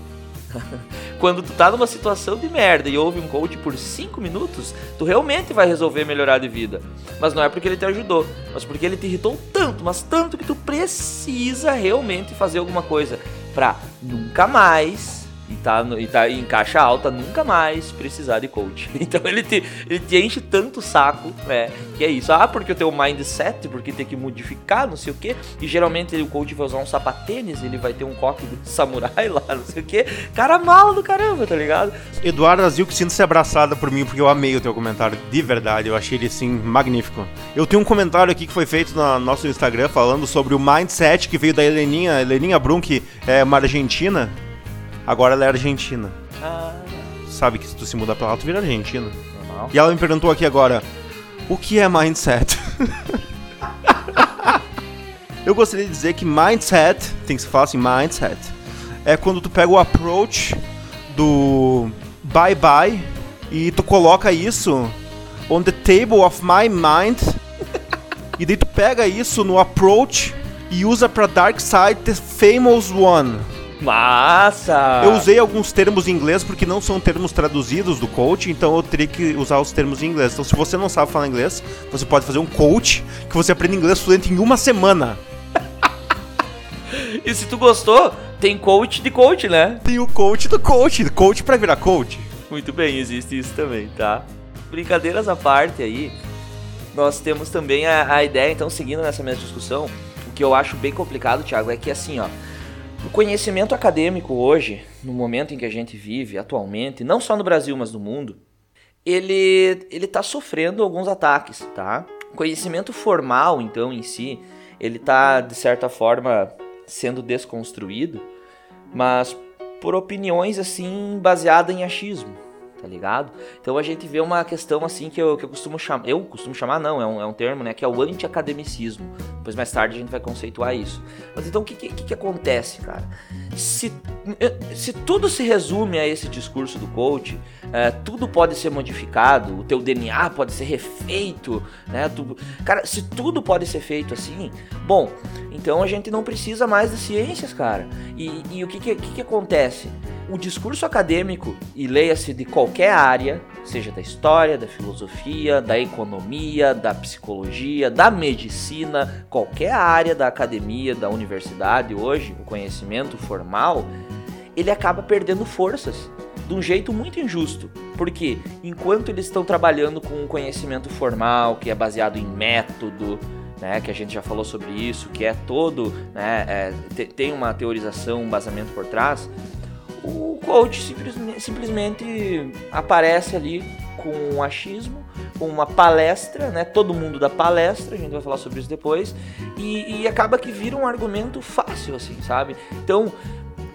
Quando tu tá numa situação de merda e ouve um coach por 5 minutos, tu realmente vai resolver melhorar de vida. Mas não é porque ele te ajudou, mas porque ele te irritou tanto, mas tanto que tu precisa realmente fazer alguma coisa pra nunca mais e tá, no, e tá em caixa alta, nunca mais precisar de coach. Então ele te, ele te enche tanto o saco, né? Que é isso. Ah, porque eu tenho mindset, porque tem que modificar, não sei o que. E geralmente o coach vai usar um sapatênis, ele vai ter um coque de samurai lá, não sei o que. Cara mal do caramba, tá ligado? Eduardo Azil, que sinto-se abraçada por mim, porque eu amei o teu comentário, de verdade. Eu achei ele, assim, magnífico. Eu tenho um comentário aqui que foi feito no nosso Instagram falando sobre o mindset que veio da Heleninha, Heleninha Brum, que é uma argentina Agora ela é argentina. Ah. Sabe que se tu se mudar pra lá, tu vira argentina. Normal. E ela me perguntou aqui agora: o que é mindset? Eu gostaria de dizer que mindset, tem que se falar assim, mindset, é quando tu pega o approach do bye bye e tu coloca isso on the table of my mind e daí tu pega isso no approach e usa pra Dark Side the Famous One. Massa! Eu usei alguns termos em inglês porque não são termos traduzidos do coach, então eu teria que usar os termos em inglês. Então, se você não sabe falar inglês, você pode fazer um coach que você aprende inglês fluente em uma semana. e se tu gostou, tem coach de coach, né? Tem o coach do coach, coach para virar coach. Muito bem, existe isso também, tá? Brincadeiras à parte aí, nós temos também a, a ideia, então, seguindo nessa mesma discussão, o que eu acho bem complicado, Thiago, é que assim, ó o conhecimento acadêmico hoje, no momento em que a gente vive atualmente, não só no Brasil, mas no mundo, ele ele está sofrendo alguns ataques, tá? O conhecimento formal, então, em si, ele está de certa forma sendo desconstruído, mas por opiniões assim baseadas em achismo, tá ligado? Então a gente vê uma questão assim que eu, que eu costumo chamar, eu costumo chamar não, é um, é um termo, né, que é o anti-academicismo. Depois mais tarde a gente vai conceituar isso. Mas então o que, que, que acontece, cara? Se, se tudo se resume a esse discurso do coach, é, tudo pode ser modificado, o teu DNA pode ser refeito, né? Tu, cara, se tudo pode ser feito assim, bom, então a gente não precisa mais de ciências, cara. E, e o que, que, que acontece? O discurso acadêmico, e leia-se de qualquer área, seja da história, da filosofia, da economia, da psicologia, da medicina, qualquer área da academia, da universidade hoje, o conhecimento formal, ele acaba perdendo forças de um jeito muito injusto. Porque enquanto eles estão trabalhando com um conhecimento formal, que é baseado em método, né, que a gente já falou sobre isso, que é todo, né, é, tem uma teorização, um embasamento por trás, o coach simplesmente, simplesmente aparece ali com um achismo, com uma palestra, né? Todo mundo da palestra, a gente vai falar sobre isso depois, e, e acaba que vira um argumento fácil, assim, sabe? Então,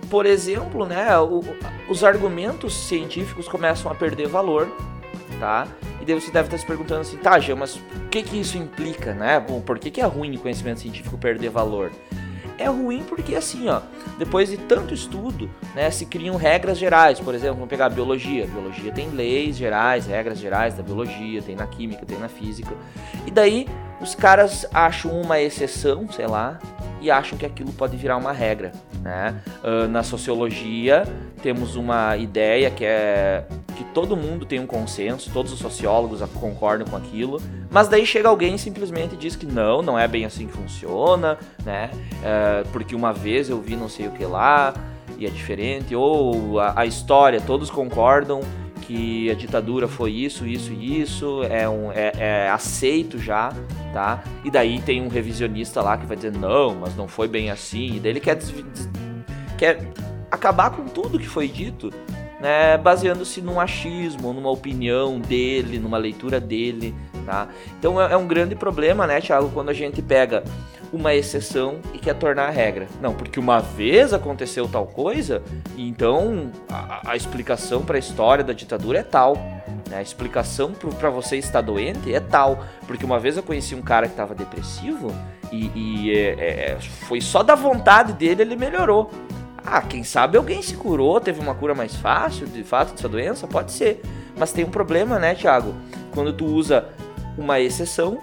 por exemplo, né, o, os argumentos científicos começam a perder valor, tá? E daí você deve estar se perguntando assim, tá, Gê, mas o que que isso implica, né? Por que, que é ruim o conhecimento científico perder valor? É ruim porque assim, ó, depois de tanto estudo, né, se criam regras gerais. Por exemplo, vamos pegar a biologia. A biologia tem leis gerais, regras gerais da biologia, tem na química, tem na física. E daí os caras acham uma exceção, sei lá, e acham que aquilo pode virar uma regra. Né? Uh, na sociologia temos uma ideia que é que todo mundo tem um consenso, todos os sociólogos concordam com aquilo, mas daí chega alguém e simplesmente diz que não, não é bem assim que funciona, né? Uh, porque uma vez eu vi não sei o que lá e é diferente, ou a, a história, todos concordam que a ditadura foi isso, isso e isso, é, um, é, é, aceito já, tá? E daí tem um revisionista lá que vai dizer, não, mas não foi bem assim, e daí ele quer, quer acabar com tudo que foi dito, né? Baseando-se num achismo, numa opinião dele, numa leitura dele, tá? Então é, é um grande problema, né, Thiago, quando a gente pega uma exceção e quer tornar a regra. Não, porque uma vez aconteceu tal coisa, então a, a explicação para a história da ditadura é tal. Né? A explicação para você estar doente é tal. Porque uma vez eu conheci um cara que estava depressivo e, e é, é, foi só da vontade dele ele melhorou. Ah, quem sabe alguém se curou, teve uma cura mais fácil de fato dessa doença? Pode ser. Mas tem um problema, né, Thiago? Quando tu usa uma exceção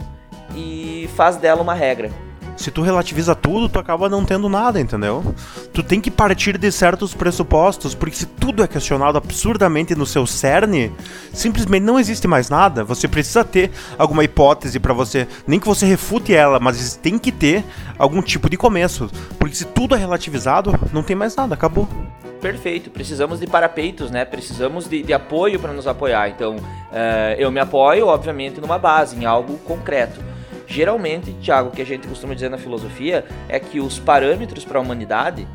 e faz dela uma regra se tu relativiza tudo, tu acaba não tendo nada, entendeu? Tu tem que partir de certos pressupostos, porque se tudo é questionado absurdamente no seu cerne, simplesmente não existe mais nada. Você precisa ter alguma hipótese para você, nem que você refute ela, mas tem que ter algum tipo de começo, porque se tudo é relativizado, não tem mais nada, acabou. Perfeito, precisamos de parapeitos, né? Precisamos de, de apoio para nos apoiar. Então, uh, eu me apoio, obviamente, numa base, em algo concreto. Geralmente, Tiago, o que a gente costuma dizer na filosofia é que os parâmetros para a humanidade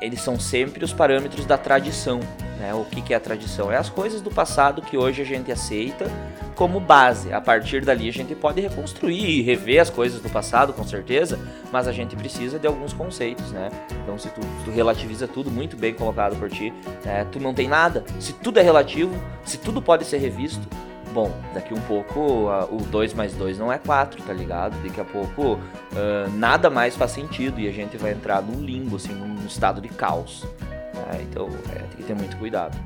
eles são sempre os parâmetros da tradição. Né? O que, que é a tradição? É as coisas do passado que hoje a gente aceita como base. A partir dali a gente pode reconstruir e rever as coisas do passado, com certeza, mas a gente precisa de alguns conceitos, né? Então se tu, tu relativiza tudo, muito bem colocado por ti, né? tu não tem nada. Se tudo é relativo, se tudo pode ser revisto, bom, daqui um pouco uh, o 2 mais 2 não é 4, tá ligado? Daqui a pouco uh, nada mais faz sentido e a gente vai entrar num limbo, assim, num estado de caos. Né? Então é, tem que ter muito cuidado.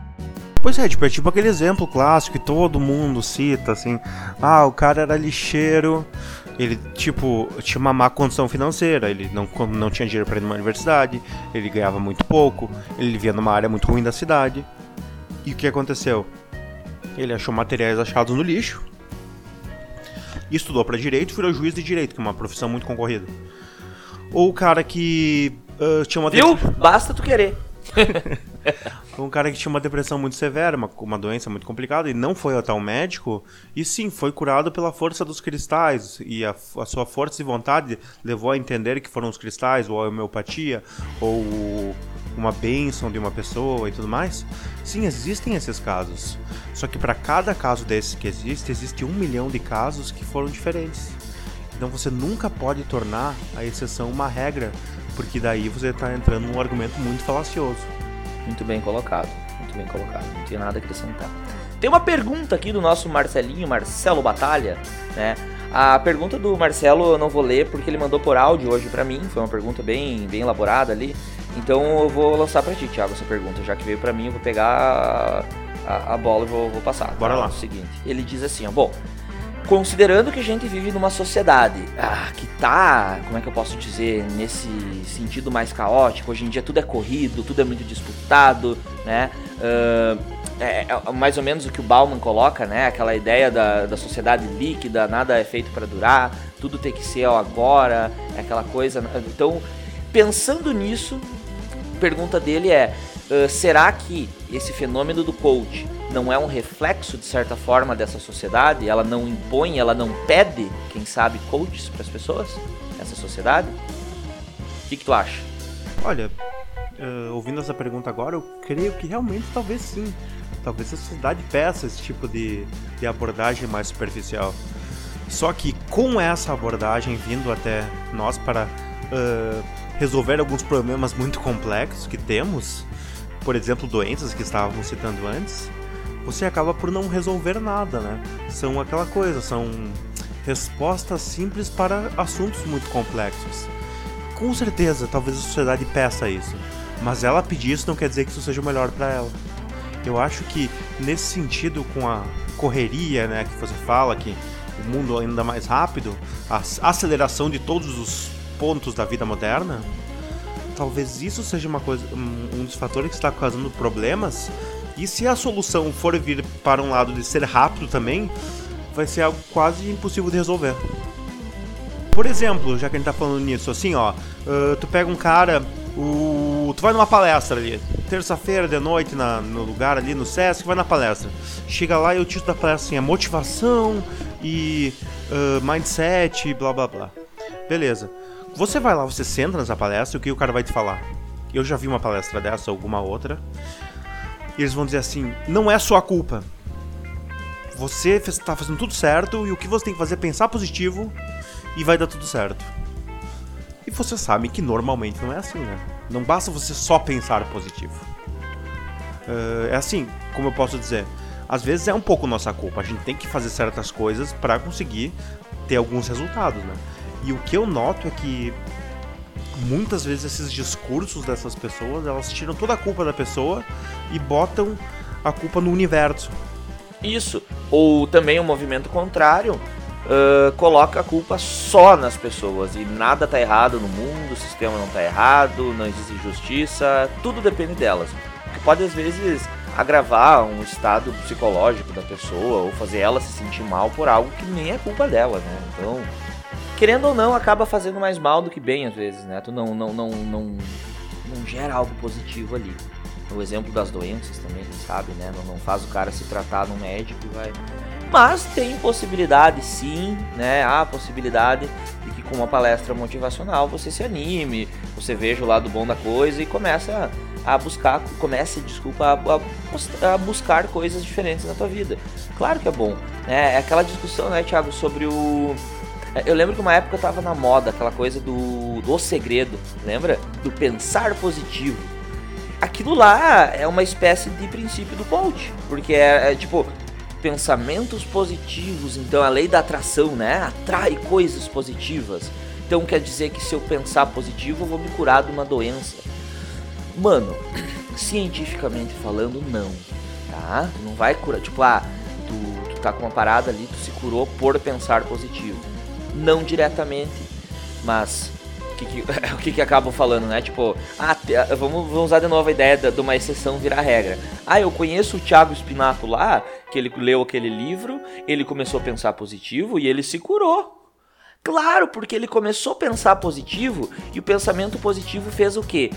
Pois é, tipo, é tipo aquele exemplo clássico que todo mundo cita, assim, ah, o cara era lixeiro, ele, tipo, tinha uma má condição financeira, ele não, não tinha dinheiro para ir numa universidade, ele ganhava muito pouco, ele vivia numa área muito ruim da cidade. E o que aconteceu? Ele achou materiais achados no lixo. Estudou para direito e virou juiz de direito, que é uma profissão muito concorrida. Ou o cara que uh, tinha uma. Viu? Basta tu querer. um cara que tinha uma depressão muito severa, uma, uma doença muito complicada, e não foi até o médico, e sim, foi curado pela força dos cristais, e a, a sua força de vontade levou a entender que foram os cristais, ou a homeopatia, ou uma bênção de uma pessoa e tudo mais. Sim, existem esses casos. Só que para cada caso desses que existe, existe um milhão de casos que foram diferentes. Então você nunca pode tornar a exceção uma regra, porque daí você está entrando num argumento muito falacioso. Muito bem colocado, muito bem colocado. Não tem nada a acrescentar. Tem uma pergunta aqui do nosso Marcelinho, Marcelo Batalha, né? A pergunta do Marcelo eu não vou ler porque ele mandou por áudio hoje para mim, foi uma pergunta bem, bem elaborada ali. Então eu vou lançar para ti, Thiago, essa pergunta, já que veio para mim, eu vou pegar a, a bola e vou, vou passar. Bora tá? lá. É o seguinte, ele diz assim, ó, bom, considerando que a gente vive numa sociedade ah, que tá, como é que eu posso dizer, nesse sentido mais caótico, hoje em dia tudo é corrido, tudo é muito disputado, né? Uh, é, é, mais ou menos o que o Bauman coloca, né? Aquela ideia da, da sociedade líquida, nada é feito para durar, tudo tem que ser agora, é aquela coisa. Então, pensando nisso, a pergunta dele é: uh, será que esse fenômeno do coach não é um reflexo, de certa forma, dessa sociedade? Ela não impõe, ela não pede, quem sabe, coaches para as pessoas? Essa sociedade? O que, que tu acha? Olha, uh, ouvindo essa pergunta agora, eu creio que realmente talvez sim talvez a sociedade peça esse tipo de, de abordagem mais superficial. Só que com essa abordagem vindo até nós para uh, resolver alguns problemas muito complexos que temos, por exemplo, doenças que estávamos citando antes, você acaba por não resolver nada, né? São aquela coisa, são respostas simples para assuntos muito complexos. Com certeza, talvez a sociedade peça isso, mas ela pedir isso não quer dizer que isso seja o melhor para ela. Eu acho que nesse sentido, com a correria, né, que você fala que o mundo ainda mais rápido, a aceleração de todos os pontos da vida moderna, talvez isso seja uma coisa, um dos fatores que está causando problemas. E se a solução for vir para um lado de ser rápido também, vai ser algo quase impossível de resolver. Por exemplo, já que a gente tá falando nisso, assim, ó, uh, tu pega um cara, o, tu vai numa palestra ali, terça-feira de noite na, no lugar ali no Sesc, vai na palestra. Chega lá e o título da palestra assim, é motivação e uh, mindset, blá blá blá. Beleza. Você vai lá, você senta nessa palestra o que o cara vai te falar? Eu já vi uma palestra dessa, alguma outra. E eles vão dizer assim: não é sua culpa. Você está fazendo tudo certo e o que você tem que fazer é pensar positivo e vai dar tudo certo. E você sabe que normalmente não é assim, né? Não basta você só pensar positivo. Uh, é assim, como eu posso dizer, às vezes é um pouco nossa culpa. A gente tem que fazer certas coisas para conseguir ter alguns resultados, né? E o que eu noto é que muitas vezes esses discursos dessas pessoas, elas tiram toda a culpa da pessoa e botam a culpa no universo. Isso. Ou também o um movimento contrário uh, coloca a culpa só nas pessoas e nada tá errado no mundo, o sistema não tá errado, não existe justiça, tudo depende delas. O que pode às vezes agravar um estado psicológico da pessoa ou fazer ela se sentir mal por algo que nem é culpa dela, né? Então, querendo ou não, acaba fazendo mais mal do que bem às vezes, né? Tu não, não, não, não, não gera algo positivo ali. O exemplo das doenças também, sabe, né? Não, não faz o cara se tratar no médico e vai. Mas tem possibilidade sim, né? Há possibilidade de que com uma palestra motivacional você se anime, você veja o lado bom da coisa e começa a buscar, comece, desculpa, a, a buscar coisas diferentes na tua vida. Claro que é bom, né? É aquela discussão, né, Thiago, sobre o eu lembro que uma época tava na moda aquela coisa do, do segredo, lembra? Do pensar positivo. Aquilo lá é uma espécie de princípio do coach, porque é, é tipo pensamentos positivos, então a lei da atração, né? Atrai coisas positivas. Então quer dizer que se eu pensar positivo, eu vou me curar de uma doença. Mano, cientificamente falando, não. Tá? Não vai curar. Tipo, ah, tu, tu tá com uma parada ali, tu se curou por pensar positivo não diretamente, mas o que, que, o que, que acabam falando, né? Tipo, ah, vamos, vamos usar de novo a ideia de uma exceção virar regra. Ah, eu conheço o Thiago Spinato lá, que ele leu aquele livro, ele começou a pensar positivo e ele se curou. Claro, porque ele começou a pensar positivo e o pensamento positivo fez o quê?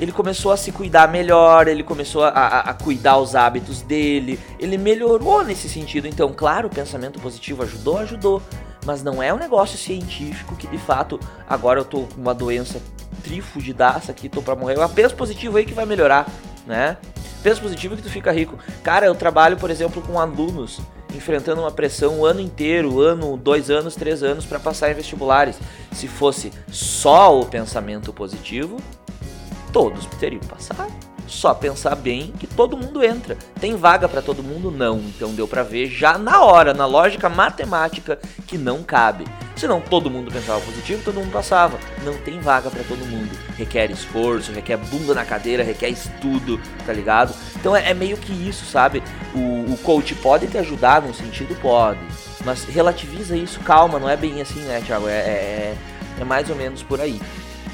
Ele começou a se cuidar melhor, ele começou a, a, a, cuidar os hábitos dele, ele melhorou nesse sentido. Então, claro, o pensamento positivo ajudou, ajudou mas não é um negócio científico que de fato agora eu tô com uma doença trifugidaça aqui, tô pra morrer. Mas pensa positivo aí que vai melhorar, né? Pensa positivo que tu fica rico. Cara, eu trabalho, por exemplo, com alunos enfrentando uma pressão o ano inteiro, ano, dois anos, três anos para passar em vestibulares. Se fosse só o pensamento positivo, todos teriam passado só pensar bem que todo mundo entra. Tem vaga para todo mundo? Não. Então deu para ver já na hora, na lógica matemática, que não cabe. Senão todo mundo pensava positivo, todo mundo passava. Não tem vaga para todo mundo. Requer esforço, requer bunda na cadeira, requer estudo, tá ligado? Então é, é meio que isso, sabe? O, o coach pode te ajudar num sentido? Pode. Mas relativiza isso, calma, não é bem assim, né, Thiago? É, é, é mais ou menos por aí.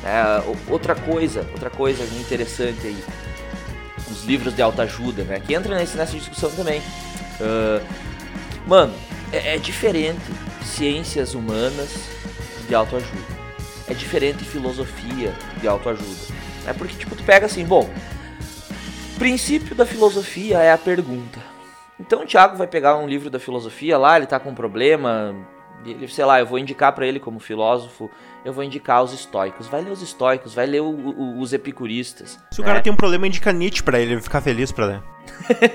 É, outra coisa, outra coisa interessante aí os livros de autoajuda, né? Que entra nesse, nessa discussão também. Uh, mano, é, é, diferente ciências humanas de autoajuda. É diferente filosofia de autoajuda. É porque, tipo, tu pega assim, bom, princípio da filosofia é a pergunta. Então o Thiago vai pegar um livro da filosofia lá, ele tá com um problema, ele, sei lá, eu vou indicar para ele como filósofo eu vou indicar os estoicos. Vai ler os estoicos, vai ler o, o, os epicuristas. Se o cara né? tem um problema, indica Nietzsche pra ele, ele ficar feliz pra ler.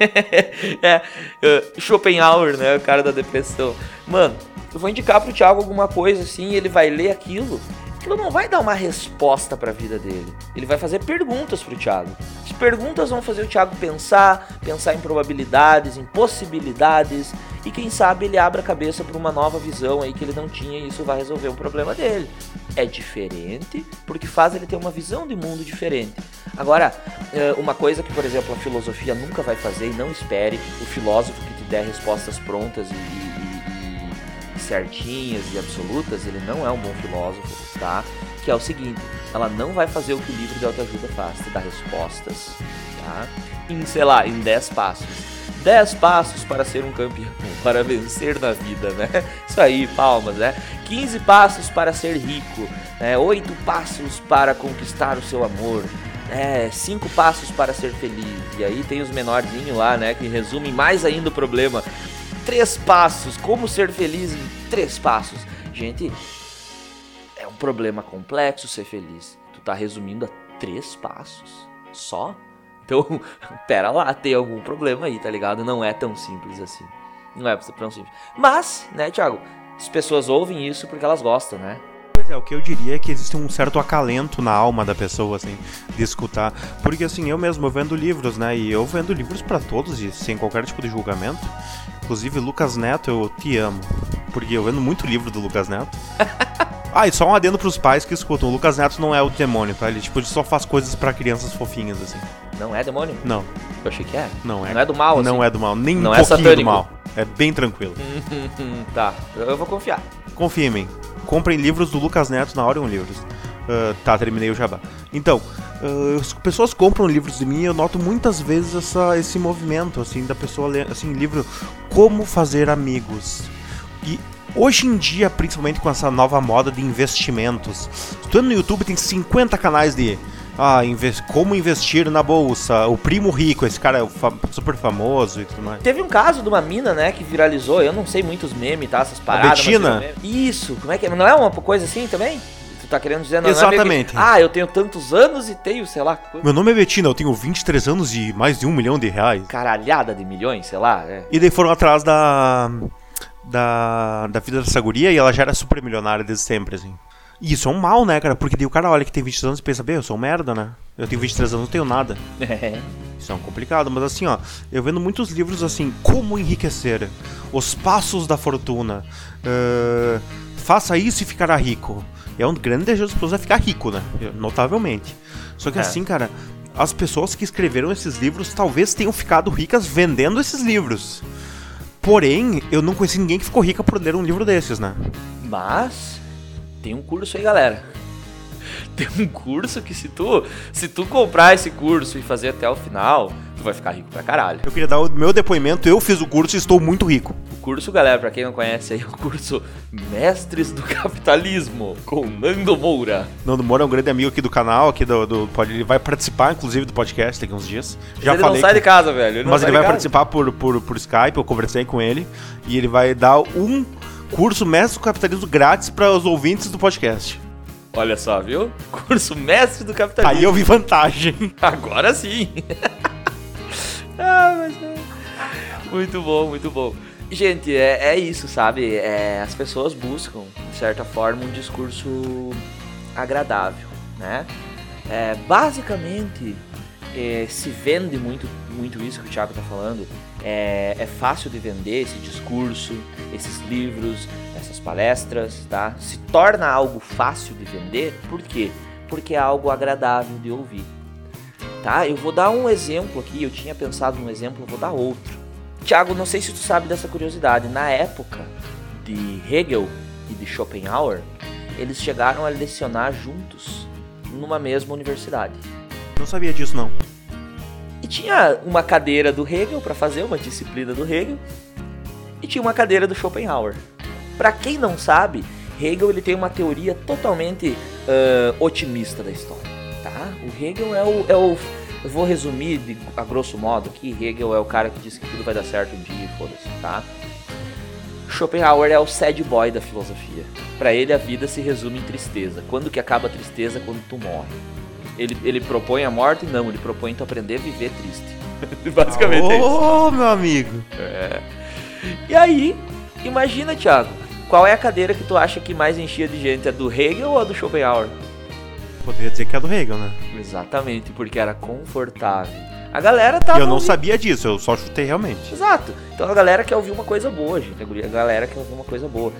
é, uh, Schopenhauer, né? O cara da depressão. Mano, eu vou indicar pro Thiago alguma coisa assim, ele vai ler aquilo aquilo não vai dar uma resposta para a vida dele. Ele vai fazer perguntas para o Thiago. As perguntas vão fazer o Thiago pensar, pensar em probabilidades, em possibilidades e quem sabe ele abra a cabeça para uma nova visão aí que ele não tinha e isso vai resolver um problema dele. É diferente porque faz ele ter uma visão de mundo diferente. Agora, eh, uma coisa que, por exemplo, a filosofia nunca vai fazer e não espere o filósofo que te der respostas prontas e certinhas e absolutas, ele não é um bom filósofo, tá? Que é o seguinte, ela não vai fazer o que o livro de autoajuda faz, te dar respostas, tá? Em, sei lá, em 10 passos 10 passos para ser um campeão, para vencer na vida, né? Isso aí, palmas, né? 15 passos para ser rico, né? 8 passos para conquistar o seu amor, é, 5 passos para ser feliz. E aí tem os menorzinhos lá, né? Que resumem mais ainda o problema. 3 passos, como ser feliz em 3 passos. Gente, é um problema complexo ser feliz. Tu tá resumindo a 3 passos só? Então, pera lá, tem algum problema aí, tá ligado? Não é tão simples assim. Não é tão simples. Mas, né, Thiago, as pessoas ouvem isso porque elas gostam, né? Pois é, o que eu diria é que existe um certo acalento na alma da pessoa, assim, de escutar. Porque, assim, eu mesmo vendo livros, né? E eu vendo livros para todos e sem qualquer tipo de julgamento. Inclusive, Lucas Neto, eu te amo. Porque eu vendo muito livro do Lucas Neto. ah, e só um adendo pros pais que escutam. O Lucas Neto não é o demônio, tá? Ele, tipo, ele só faz coisas para crianças fofinhas, assim. Não é demônio? Não. Eu achei que é. Não é. Não é do mal, Não assim? é do mal, nem Não um é pouquinho satânico. do mal. É bem tranquilo. tá, eu vou confiar. Confia em mim. Comprem livros do Lucas Neto na Orion Livros. Ah, tá, terminei o jabá. Então, as pessoas compram livros de mim e eu noto muitas vezes essa, esse movimento, assim, da pessoa ler, assim, livro Como Fazer Amigos. E hoje em dia, principalmente com essa nova moda de investimentos, tu entra no YouTube tem 50 canais de ah, inves- como investir na bolsa, o primo rico, esse cara é fa- super famoso e tudo mais. Teve um caso de uma mina, né, que viralizou, eu não sei muitos memes, tá, essas paradas. mas Betina? Isso, como é que é? Não é uma coisa assim também? Tu tá querendo dizer, não, não é Exatamente. ah, eu tenho tantos anos e tenho, sei lá, quanto- Meu nome é Betina, eu tenho 23 anos e mais de um milhão de reais. caralhada de milhões, sei lá, é. E daí foram atrás da. Da, da vida dessa guria e ela já era super milionária desde sempre, assim. E isso é um mal, né, cara? Porque daí o cara olha que tem 23 anos e pensa, bem, eu sou um merda, né? Eu tenho 23 anos, não tenho nada. Isso é um complicado, mas assim, ó, eu vendo muitos livros assim, como enriquecer, os passos da fortuna, eh, faça isso e ficará rico. E é um grande desejo das pessoas é ficar rico, né? Notavelmente. Só que É. assim, cara, as pessoas que escreveram esses livros talvez tenham ficado ricas vendendo esses livros. Porém, eu não conheci ninguém que ficou rica por ler um livro desses, né? Mas tem um curso aí, galera. Tem um curso que se tu, se tu comprar esse curso e fazer até o final, tu vai ficar rico pra caralho. Eu queria dar o meu depoimento, eu fiz o curso e estou muito rico. O curso, galera, pra quem não conhece aí, é o curso Mestres do Capitalismo com Nando Moura. Nando Moura é um grande amigo aqui do canal, aqui do, do pod- ele vai participar inclusive do podcast daqui uns dias. Já ele falei não sai que- de casa, velho. Ele mas ele vai casa. participar por, por, por Skype, eu conversei com ele e ele vai dar um curso Mestre do Capitalismo grátis para os ouvintes do podcast. Olha só, viu? Curso Mestre do Capitalismo. Aí eu vi vantagem. Agora sim. ah, mas. Muito bom, muito bom. Gente, é, é isso, sabe? É, as pessoas buscam, de certa forma, um discurso agradável, né? É, basicamente, é, se vende muito, muito isso que o Thiago tá falando. É, é fácil de vender esse discurso, esses livros, essas palestras, tá? Se torna algo fácil de vender, por quê? Porque é algo agradável de ouvir tá? Eu vou dar um exemplo aqui, eu tinha pensado num exemplo, eu vou dar outro. Tiago, não sei se tu sabe dessa curiosidade, na época de Hegel e de Schopenhauer, eles chegaram a lecionar juntos numa mesma universidade. Não sabia disso não. E tinha uma cadeira do Hegel para fazer uma disciplina do Hegel e tinha uma cadeira do Schopenhauer. Para quem não sabe, Hegel ele tem uma teoria totalmente ah, otimista da história, tá? O Hegel é o, é o eu vou resumir de, a grosso modo aqui, Hegel é o cara que diz que tudo vai dar certo um dia, e foda-se, tá? Schopenhauer é o sad boy da filosofia. Para ele a vida se resume em tristeza. Quando que acaba a tristeza? Quando tu morre. Ele, ele propõe a morte? Não, ele propõe tu aprender a viver triste. Basicamente é isso. Ô, meu amigo. E aí, imagina, Thiago, qual é a cadeira que tu acha que mais enchia de gente? A do Hegel ou a do Schopenhauer? Poderia dizer que é do Hegel, né? Exatamente, porque era confortável. A galera tava. Eu não ouvindo- sabia disso, eu só chutei realmente. Exato. Então a galera quer ouvir uma coisa boa, gente. A galera quer ouvir uma coisa boa.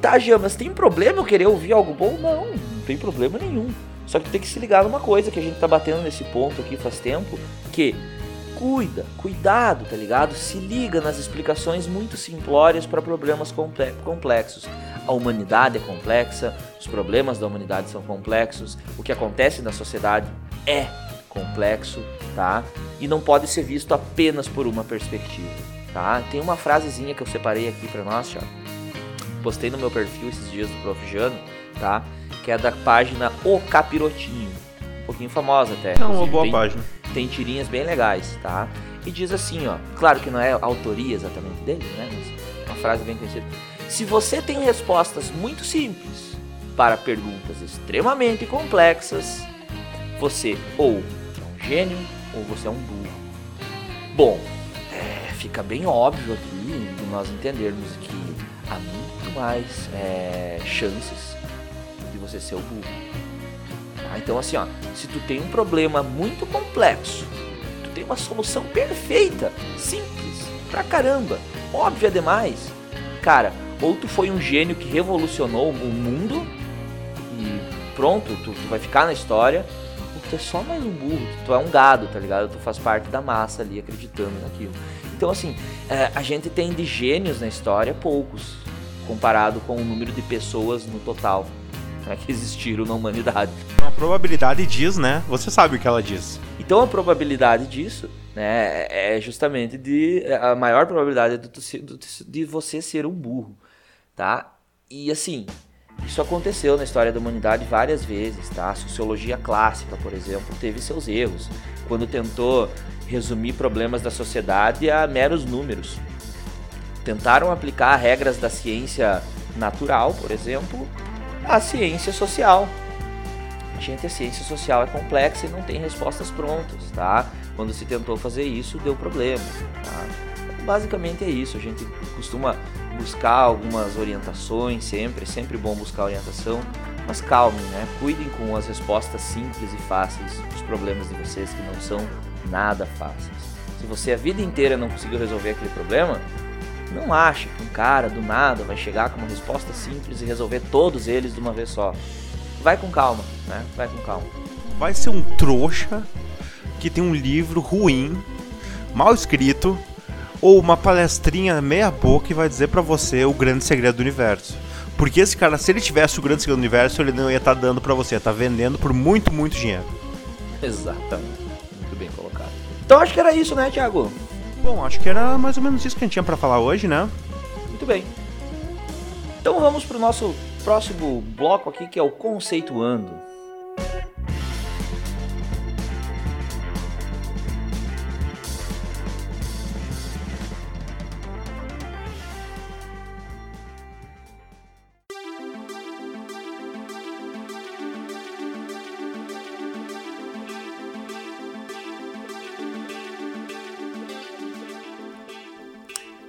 Tá, Jean, mas tem problema eu querer ouvir algo bom? Não, não tem problema nenhum. Só que tem que se ligar numa coisa que a gente tá batendo nesse ponto aqui faz tempo, que cuida, cuidado, tá ligado? Se liga nas explicações muito simplórias para problemas comple- complexos. A humanidade é complexa, os problemas da humanidade são complexos, o que acontece na sociedade é complexo, tá? E não pode ser visto apenas por uma perspectiva, tá? Tem uma frasezinha que eu separei aqui para nós, Thiago. Postei no meu perfil esses dias do Prof. Jano, tá? Que é da página O Capirotinho. Um pouquinho famosa até. É uma boa tem- página. Tem tirinhas bem legais, tá? E diz assim, ó, claro que não é autoria exatamente dele, né? Mas uma frase bem conhecida. Se você tem respostas muito simples para perguntas extremamente complexas, você ou é um gênio ou você é um burro. Bom, é, fica bem óbvio aqui de nós entendermos que há muito mais é, chances de você ser o burro. Tá? Então assim, ó, se tu tem um problema muito complexo, tu tem uma solução perfeita, simples, pra caramba, óbvia demais, cara, ou tu foi um gênio que revolucionou o mundo e pronto, tu, tu vai ficar na história, ou tu é só mais um burro, tu é um gado, tá ligado? Tu faz parte da massa ali acreditando naquilo. Então assim, é, a gente tem de gênios na história poucos, comparado com o número de pessoas no total né, que existiram na humanidade. A probabilidade diz, né? Você sabe o que ela diz. Então a probabilidade disso, né, é justamente de a maior probabilidade é do- de você ser um burro, tá? E assim, isso aconteceu na história da humanidade várias vezes, tá? A sociologia clássica, por exemplo, teve seus erros quando tentou resumir problemas da sociedade a meros números. Tentaram aplicar regras da ciência natural, por exemplo, à ciência social. Gente, a ciência social é complexa e não tem respostas prontas, tá? Quando se tentou fazer isso, deu problema, tá? Basicamente é isso, a gente costuma buscar algumas orientações sempre, é sempre bom buscar orientação, mas calmem, né? Cuidem com as respostas simples e fáceis dos problemas de vocês que não são nada fáceis. Se você a vida inteira não conseguiu resolver aquele problema, não acha que um cara do nada vai chegar com uma resposta simples e resolver todos eles de uma vez só. Vai com calma, né? Vai com calma. Vai ser um trouxa que tem um livro ruim, mal escrito, ou uma palestrinha meia boca e vai dizer pra você o grande segredo do universo. Porque esse cara, se ele tivesse o grande segredo do universo, ele não ia estar dando pra você, ia estar vendendo por muito, muito dinheiro. Exatamente. Muito bem colocado. Então acho que era isso, né, Thiago? Bom, acho que era mais ou menos isso que a gente tinha pra falar hoje, né? Muito bem. Então vamos pro nosso próximo bloco aqui, que é o conceituando.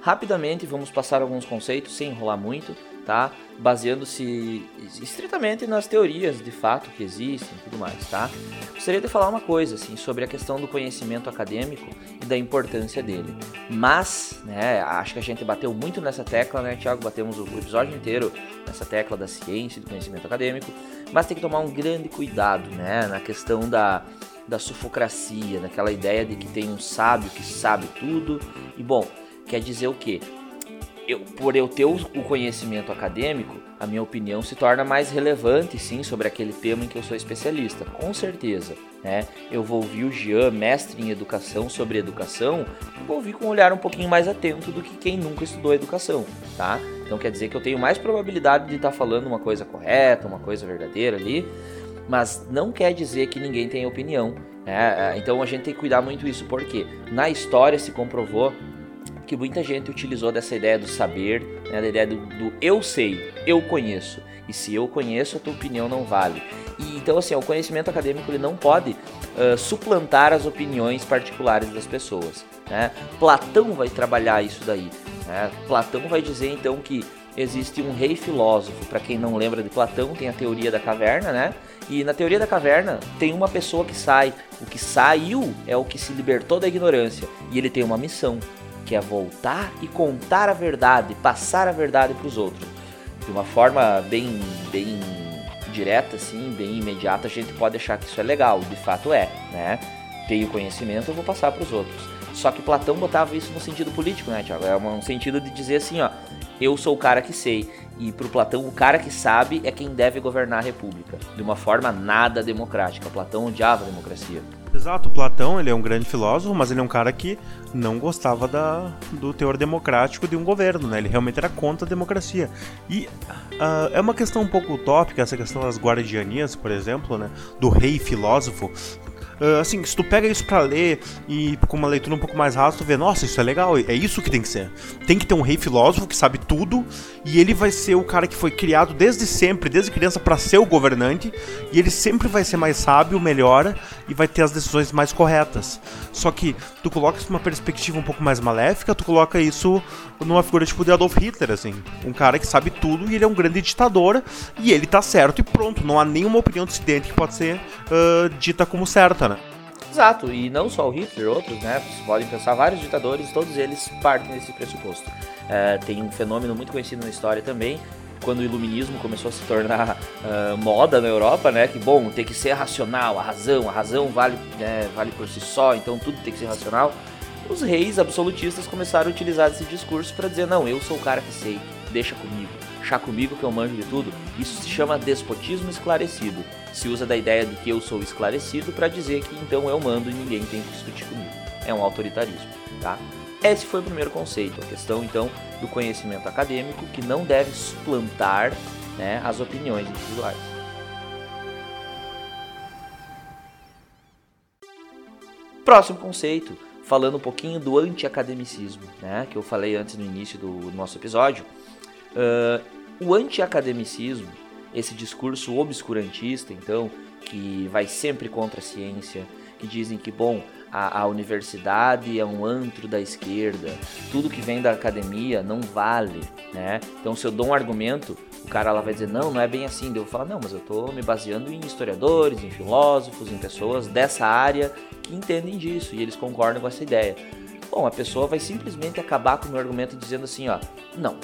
Rapidamente vamos passar alguns conceitos sem enrolar muito, tá? Baseando-se estritamente nas teorias de fato que existem e tudo mais, tá? Gostaria de falar uma coisa assim sobre a questão do conhecimento acadêmico e da importância dele. Mas, né, acho que a gente bateu muito nessa tecla, né, Thiago? Batemos o episódio inteiro nessa tecla da ciência e do conhecimento acadêmico, mas tem que tomar um grande cuidado, né, na questão da da sufocracia, naquela ideia de que tem um sábio que sabe tudo. E bom, quer dizer o quê? Eu, por eu ter o conhecimento acadêmico, a minha opinião se torna mais relevante, sim, sobre aquele tema em que eu sou especialista, com certeza. Né? Eu vou ouvir o Jean, mestre em educação, sobre educação, vou ouvir com um olhar um pouquinho mais atento do que quem nunca estudou educação, tá? Então quer dizer que eu tenho mais probabilidade de estar falando uma coisa correta, uma coisa verdadeira ali, mas não quer dizer que ninguém tem opinião. Né? Então a gente tem que cuidar muito isso, porque na história se comprovou que muita gente utilizou dessa ideia do saber, né, da ideia do, do eu sei, eu conheço. E se eu conheço, a tua opinião não vale. E, então, assim, o conhecimento acadêmico ele não pode uh, suplantar as opiniões particulares das pessoas. Né? Platão vai trabalhar isso daí. Né? Platão vai dizer então que existe um rei filósofo. Para quem não lembra de Platão, tem a teoria da caverna, né? E na teoria da caverna tem uma pessoa que sai. O que saiu é o que se libertou da ignorância. E ele tem uma missão, que é voltar e contar a verdade, passar a verdade para os outros. De uma forma bem, bem direta, assim, bem imediata, a gente pode achar que isso é legal. De fato é, né? Tenho conhecimento, eu vou passar para os outros. Só que Platão botava isso no sentido político, né, Tiago? É um sentido de dizer assim, ó, eu sou o cara que sei. E para o Platão, o cara que sabe é quem deve governar a república, de uma forma nada democrática. Platão odiava a democracia. Exato, Platão ele é um grande filósofo, mas ele é um cara que não gostava da, do teor democrático de um governo, né? Ele realmente era contra a democracia. E uh, é uma questão um pouco utópica essa questão das guardianias, por exemplo, né? Do rei filósofo, Uh, assim, se tu pega isso para ler e com uma leitura um pouco mais rasa, tu vê, nossa, isso é legal, é isso que tem que ser. Tem que ter um rei filósofo que sabe tudo e ele vai ser o cara que foi criado desde sempre, desde criança, para ser o governante e ele sempre vai ser mais sábio, melhor e vai ter as decisões mais corretas. Só que tu coloca isso numa perspectiva um pouco mais maléfica, tu coloca isso numa figura tipo de Adolf Hitler, assim. Um cara que sabe tudo e ele é um grande ditador e ele tá certo e pronto. Não há nenhuma opinião dissidente que pode ser uh, dita como certa? Exato, e não só o Hitler, outros, né? Vocês podem pensar vários ditadores, todos eles partem desse pressuposto. É, tem um fenômeno muito conhecido na história também, quando o iluminismo começou a se tornar uh, moda na Europa, né? Que bom, tem que ser racional, a razão, a razão vale, né, vale por si só, então tudo tem que ser racional. Os reis absolutistas começaram a utilizar esse discurso para dizer: não, eu sou o cara que sei, deixa comigo, chá comigo que eu manjo de tudo. Isso se chama despotismo esclarecido. Se usa da ideia de que eu sou esclarecido para dizer que então eu mando e ninguém tem que discutir comigo. É um autoritarismo, tá? Esse foi o primeiro conceito, a questão então do conhecimento acadêmico que não deve suplantar né, as opiniões individuais. Próximo conceito, falando um pouquinho do anti-academicismo, né, que eu falei antes no início do, nosso episódio. Uh, o anti-academicismo, esse discurso obscurantista, então, que vai sempre contra a ciência, que dizem que, bom, a, a, universidade é um antro da esquerda, tudo que vem da academia não vale, né? Então, se eu dou um argumento, o cara lá vai dizer, não, não é bem assim. Eu vou falar, não, mas eu estou me baseando em historiadores, em filósofos, em pessoas dessa área que entendem disso e eles concordam com essa ideia. Bom, a pessoa vai simplesmente acabar com o meu argumento dizendo assim, ó, não,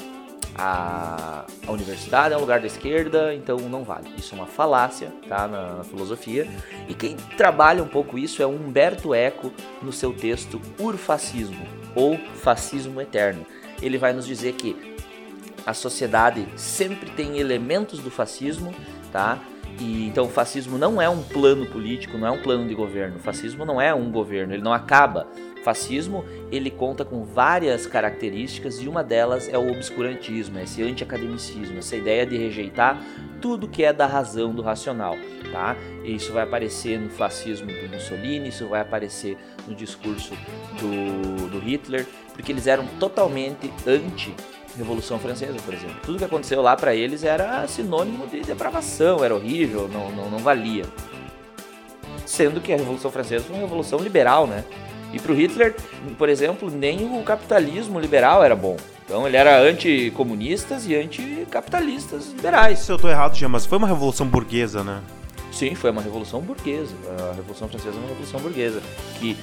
a, a, universidade é um lugar da esquerda, então não vale. Isso é uma falácia, tá, na, na, filosofia. E quem trabalha um pouco isso é Humberto Eco no seu texto Urfascismo ou Fascismo Eterno. Ele vai nos dizer que a sociedade sempre tem elementos do fascismo, tá? E, então o fascismo não é um plano político, não é um plano de governo. O fascismo não é um governo, ele não acaba. Fascismo ele conta com várias características e uma delas é o obscurantismo, esse anti-academicismo, essa ideia de rejeitar tudo que é da razão, do racional, tá? Isso vai aparecer no fascismo do Mussolini, isso vai aparecer no discurso do, do Hitler, porque eles eram totalmente anti Revolução Francesa, por exemplo. Tudo que aconteceu lá para eles era sinônimo de depravação, era horrível, não, não, não valia. Sendo que a Revolução Francesa foi uma revolução liberal, né? E para o Hitler, por exemplo, nem o capitalismo liberal era bom. Então ele era anticomunistas e anticapitalistas liberais. Se eu estou errado, Jean, mas foi uma revolução burguesa, né? Sim, foi uma revolução burguesa. A Revolução Francesa é uma revolução burguesa que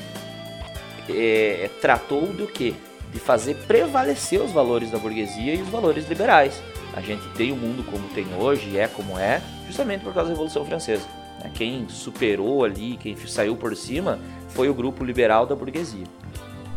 é, tratou do que? de fazer prevalecer os valores da burguesia e os valores liberais. A gente tem o mundo como tem hoje, e é como é, justamente por causa da Revolução Francesa. Né? Quem superou ali, quem saiu por cima, foi o grupo liberal da burguesia.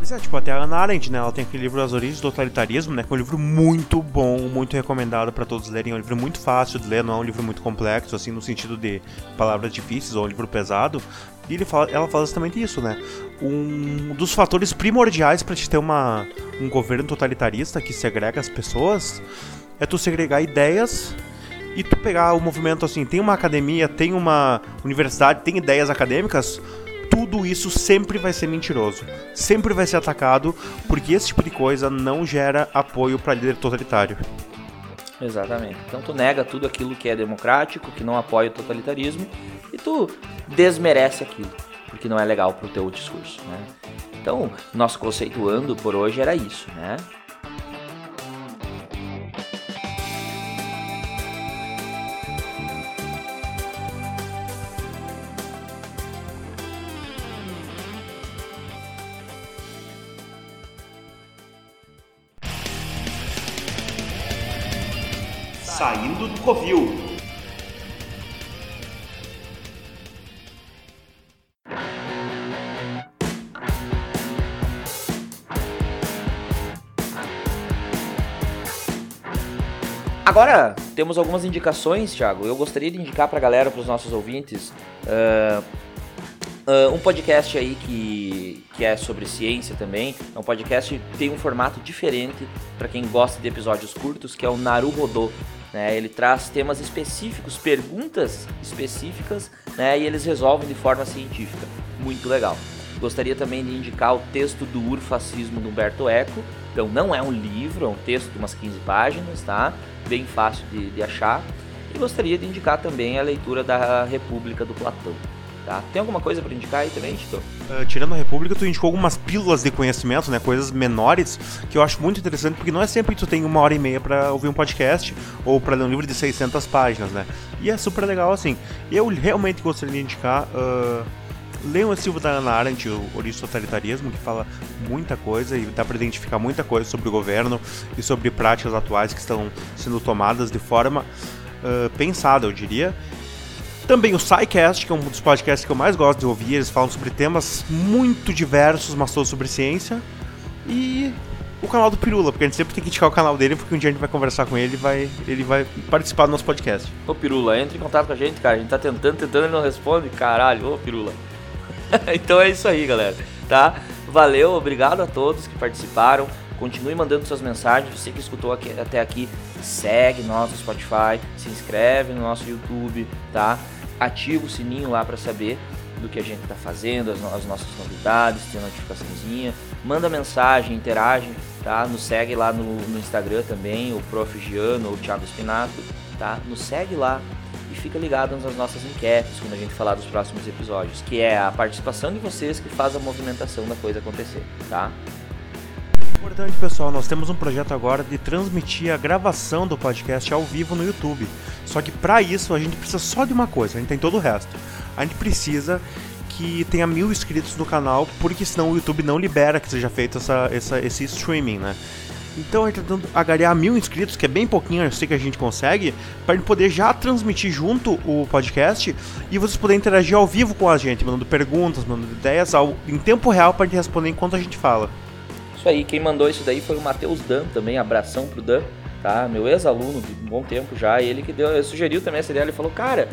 Pois é, tipo, até a Ana Arendt, né? Ela tem aquele livro As Origens do Totalitarismo, né? Que é um livro muito bom, muito recomendado para todos lerem. É um livro muito fácil de ler, não é um livro muito complexo, assim, no sentido de palavras difíceis ou um livro pesado. E ele fala, ela fala exatamente isso, né? Um dos fatores primordiais para te ter uma, um governo totalitarista que segrega as pessoas é tu segregar ideias e tu pegar o movimento assim, tem uma academia, tem uma universidade, tem ideias acadêmicas, tudo isso sempre vai ser mentiroso, sempre vai ser atacado, porque esse tipo de coisa não gera apoio para líder totalitário. Exatamente. Então tu nega tudo aquilo que é democrático, que não apoia o totalitarismo, e tu desmerece aquilo, porque não é legal pro teu discurso, né? Então, nosso conceituando por hoje era isso, né? Covil. Agora temos algumas indicações, Thiago. Eu gostaria de indicar para a galera, para os nossos ouvintes, uh, uh, um podcast aí que, que é sobre ciência também. É um podcast que tem um formato diferente para quem gosta de episódios curtos, que é o Naru Rodô. Né? Ele traz temas específicos, perguntas específicas, né? e eles resolvem de forma científica. Muito legal. Gostaria também de indicar o texto do Urfascismo do Humberto Eco. Então não é um livro, é um texto de umas 15 páginas, tá? Bem fácil de, de achar. E gostaria de indicar também a leitura da República do Platão. Tá? Tem alguma coisa para indicar aí também, Tito? Uh, tirando a República, tu indicou algumas pílulas de conhecimento, né? Coisas menores, que eu acho muito interessante, porque não é sempre que tu tem uma hora e meia para ouvir um podcast ou para ler um livro de 600 páginas, né? E é super legal assim. Eu realmente gostaria de indicar. Uh, Leiam o livro da Ana Arendt, o Origem Totalitarismo, que fala muita coisa e dá para identificar muita coisa sobre o governo e sobre práticas atuais que estão sendo tomadas de forma uh, pensada, eu diria. Também o SciCast, que é um dos podcasts que eu mais gosto de ouvir, eles falam sobre temas muito diversos, mas todos sobre ciência. E o canal do Pirula, porque a gente sempre tem que indicar o canal dele, porque um dia a gente vai conversar com ele e vai, ele vai participar do nosso podcast. Ô Pirula, entre em contato com a gente, cara. A gente tá tentando, tentando, ele não responde. Caralho, ô Pirula. então é isso aí, galera, tá? Valeu, obrigado a todos que participaram. Continue mandando suas mensagens. Você que escutou aqui, até aqui, segue nosso Spotify, se inscreve no nosso YouTube, tá? Ativa o sininho lá para saber do que a gente está fazendo, as, as, nossas novidades, tem notificaçãozinha. Manda mensagem, interage, tá? Nos segue lá no, no Instagram também, o Prof. Giano ou o Thiago Spinato, tá? Nos segue lá, e fica ligado nas nossas enquetes quando a gente falar dos próximos episódios, que é a participação de vocês que faz a movimentação da coisa acontecer, tá? Importante, pessoal, nós temos um projeto agora de transmitir a gravação do podcast ao vivo no YouTube. Só que para isso a gente precisa só de uma coisa, a gente tem todo o resto. A gente precisa que tenha mil inscritos no canal, porque senão o YouTube não libera que seja feito essa, essa, esse streaming, né? Então a gente tá tentando agariar mil inscritos, que é bem pouquinho, eu sei que a gente consegue, para gente poder já transmitir junto o podcast e vocês poderem interagir ao vivo com a gente, mandando perguntas, mandando ideias ao, em tempo real para gente responder enquanto a gente fala. Isso aí, quem mandou isso daí foi o Matheus Dan também, abração pro Dan, tá? Meu ex-aluno de um bom tempo já, ele que deu, sugeriu também essa ideia, ele falou, cara,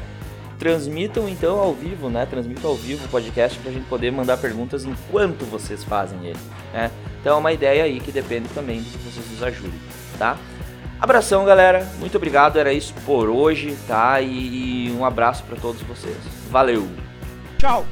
transmitam então ao vivo, né? Transmitam ao vivo o podcast para a gente poder mandar perguntas enquanto vocês fazem ele, né? Então é uma ideia aí que depende também de que vocês nos ajudem, tá? Abração, galera. Muito obrigado. Era isso por hoje, tá? E um abraço para todos vocês. Valeu. Tchau.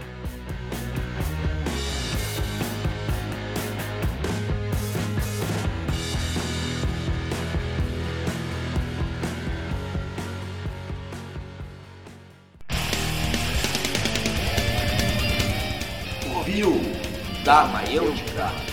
Ouviu da Maiêutica.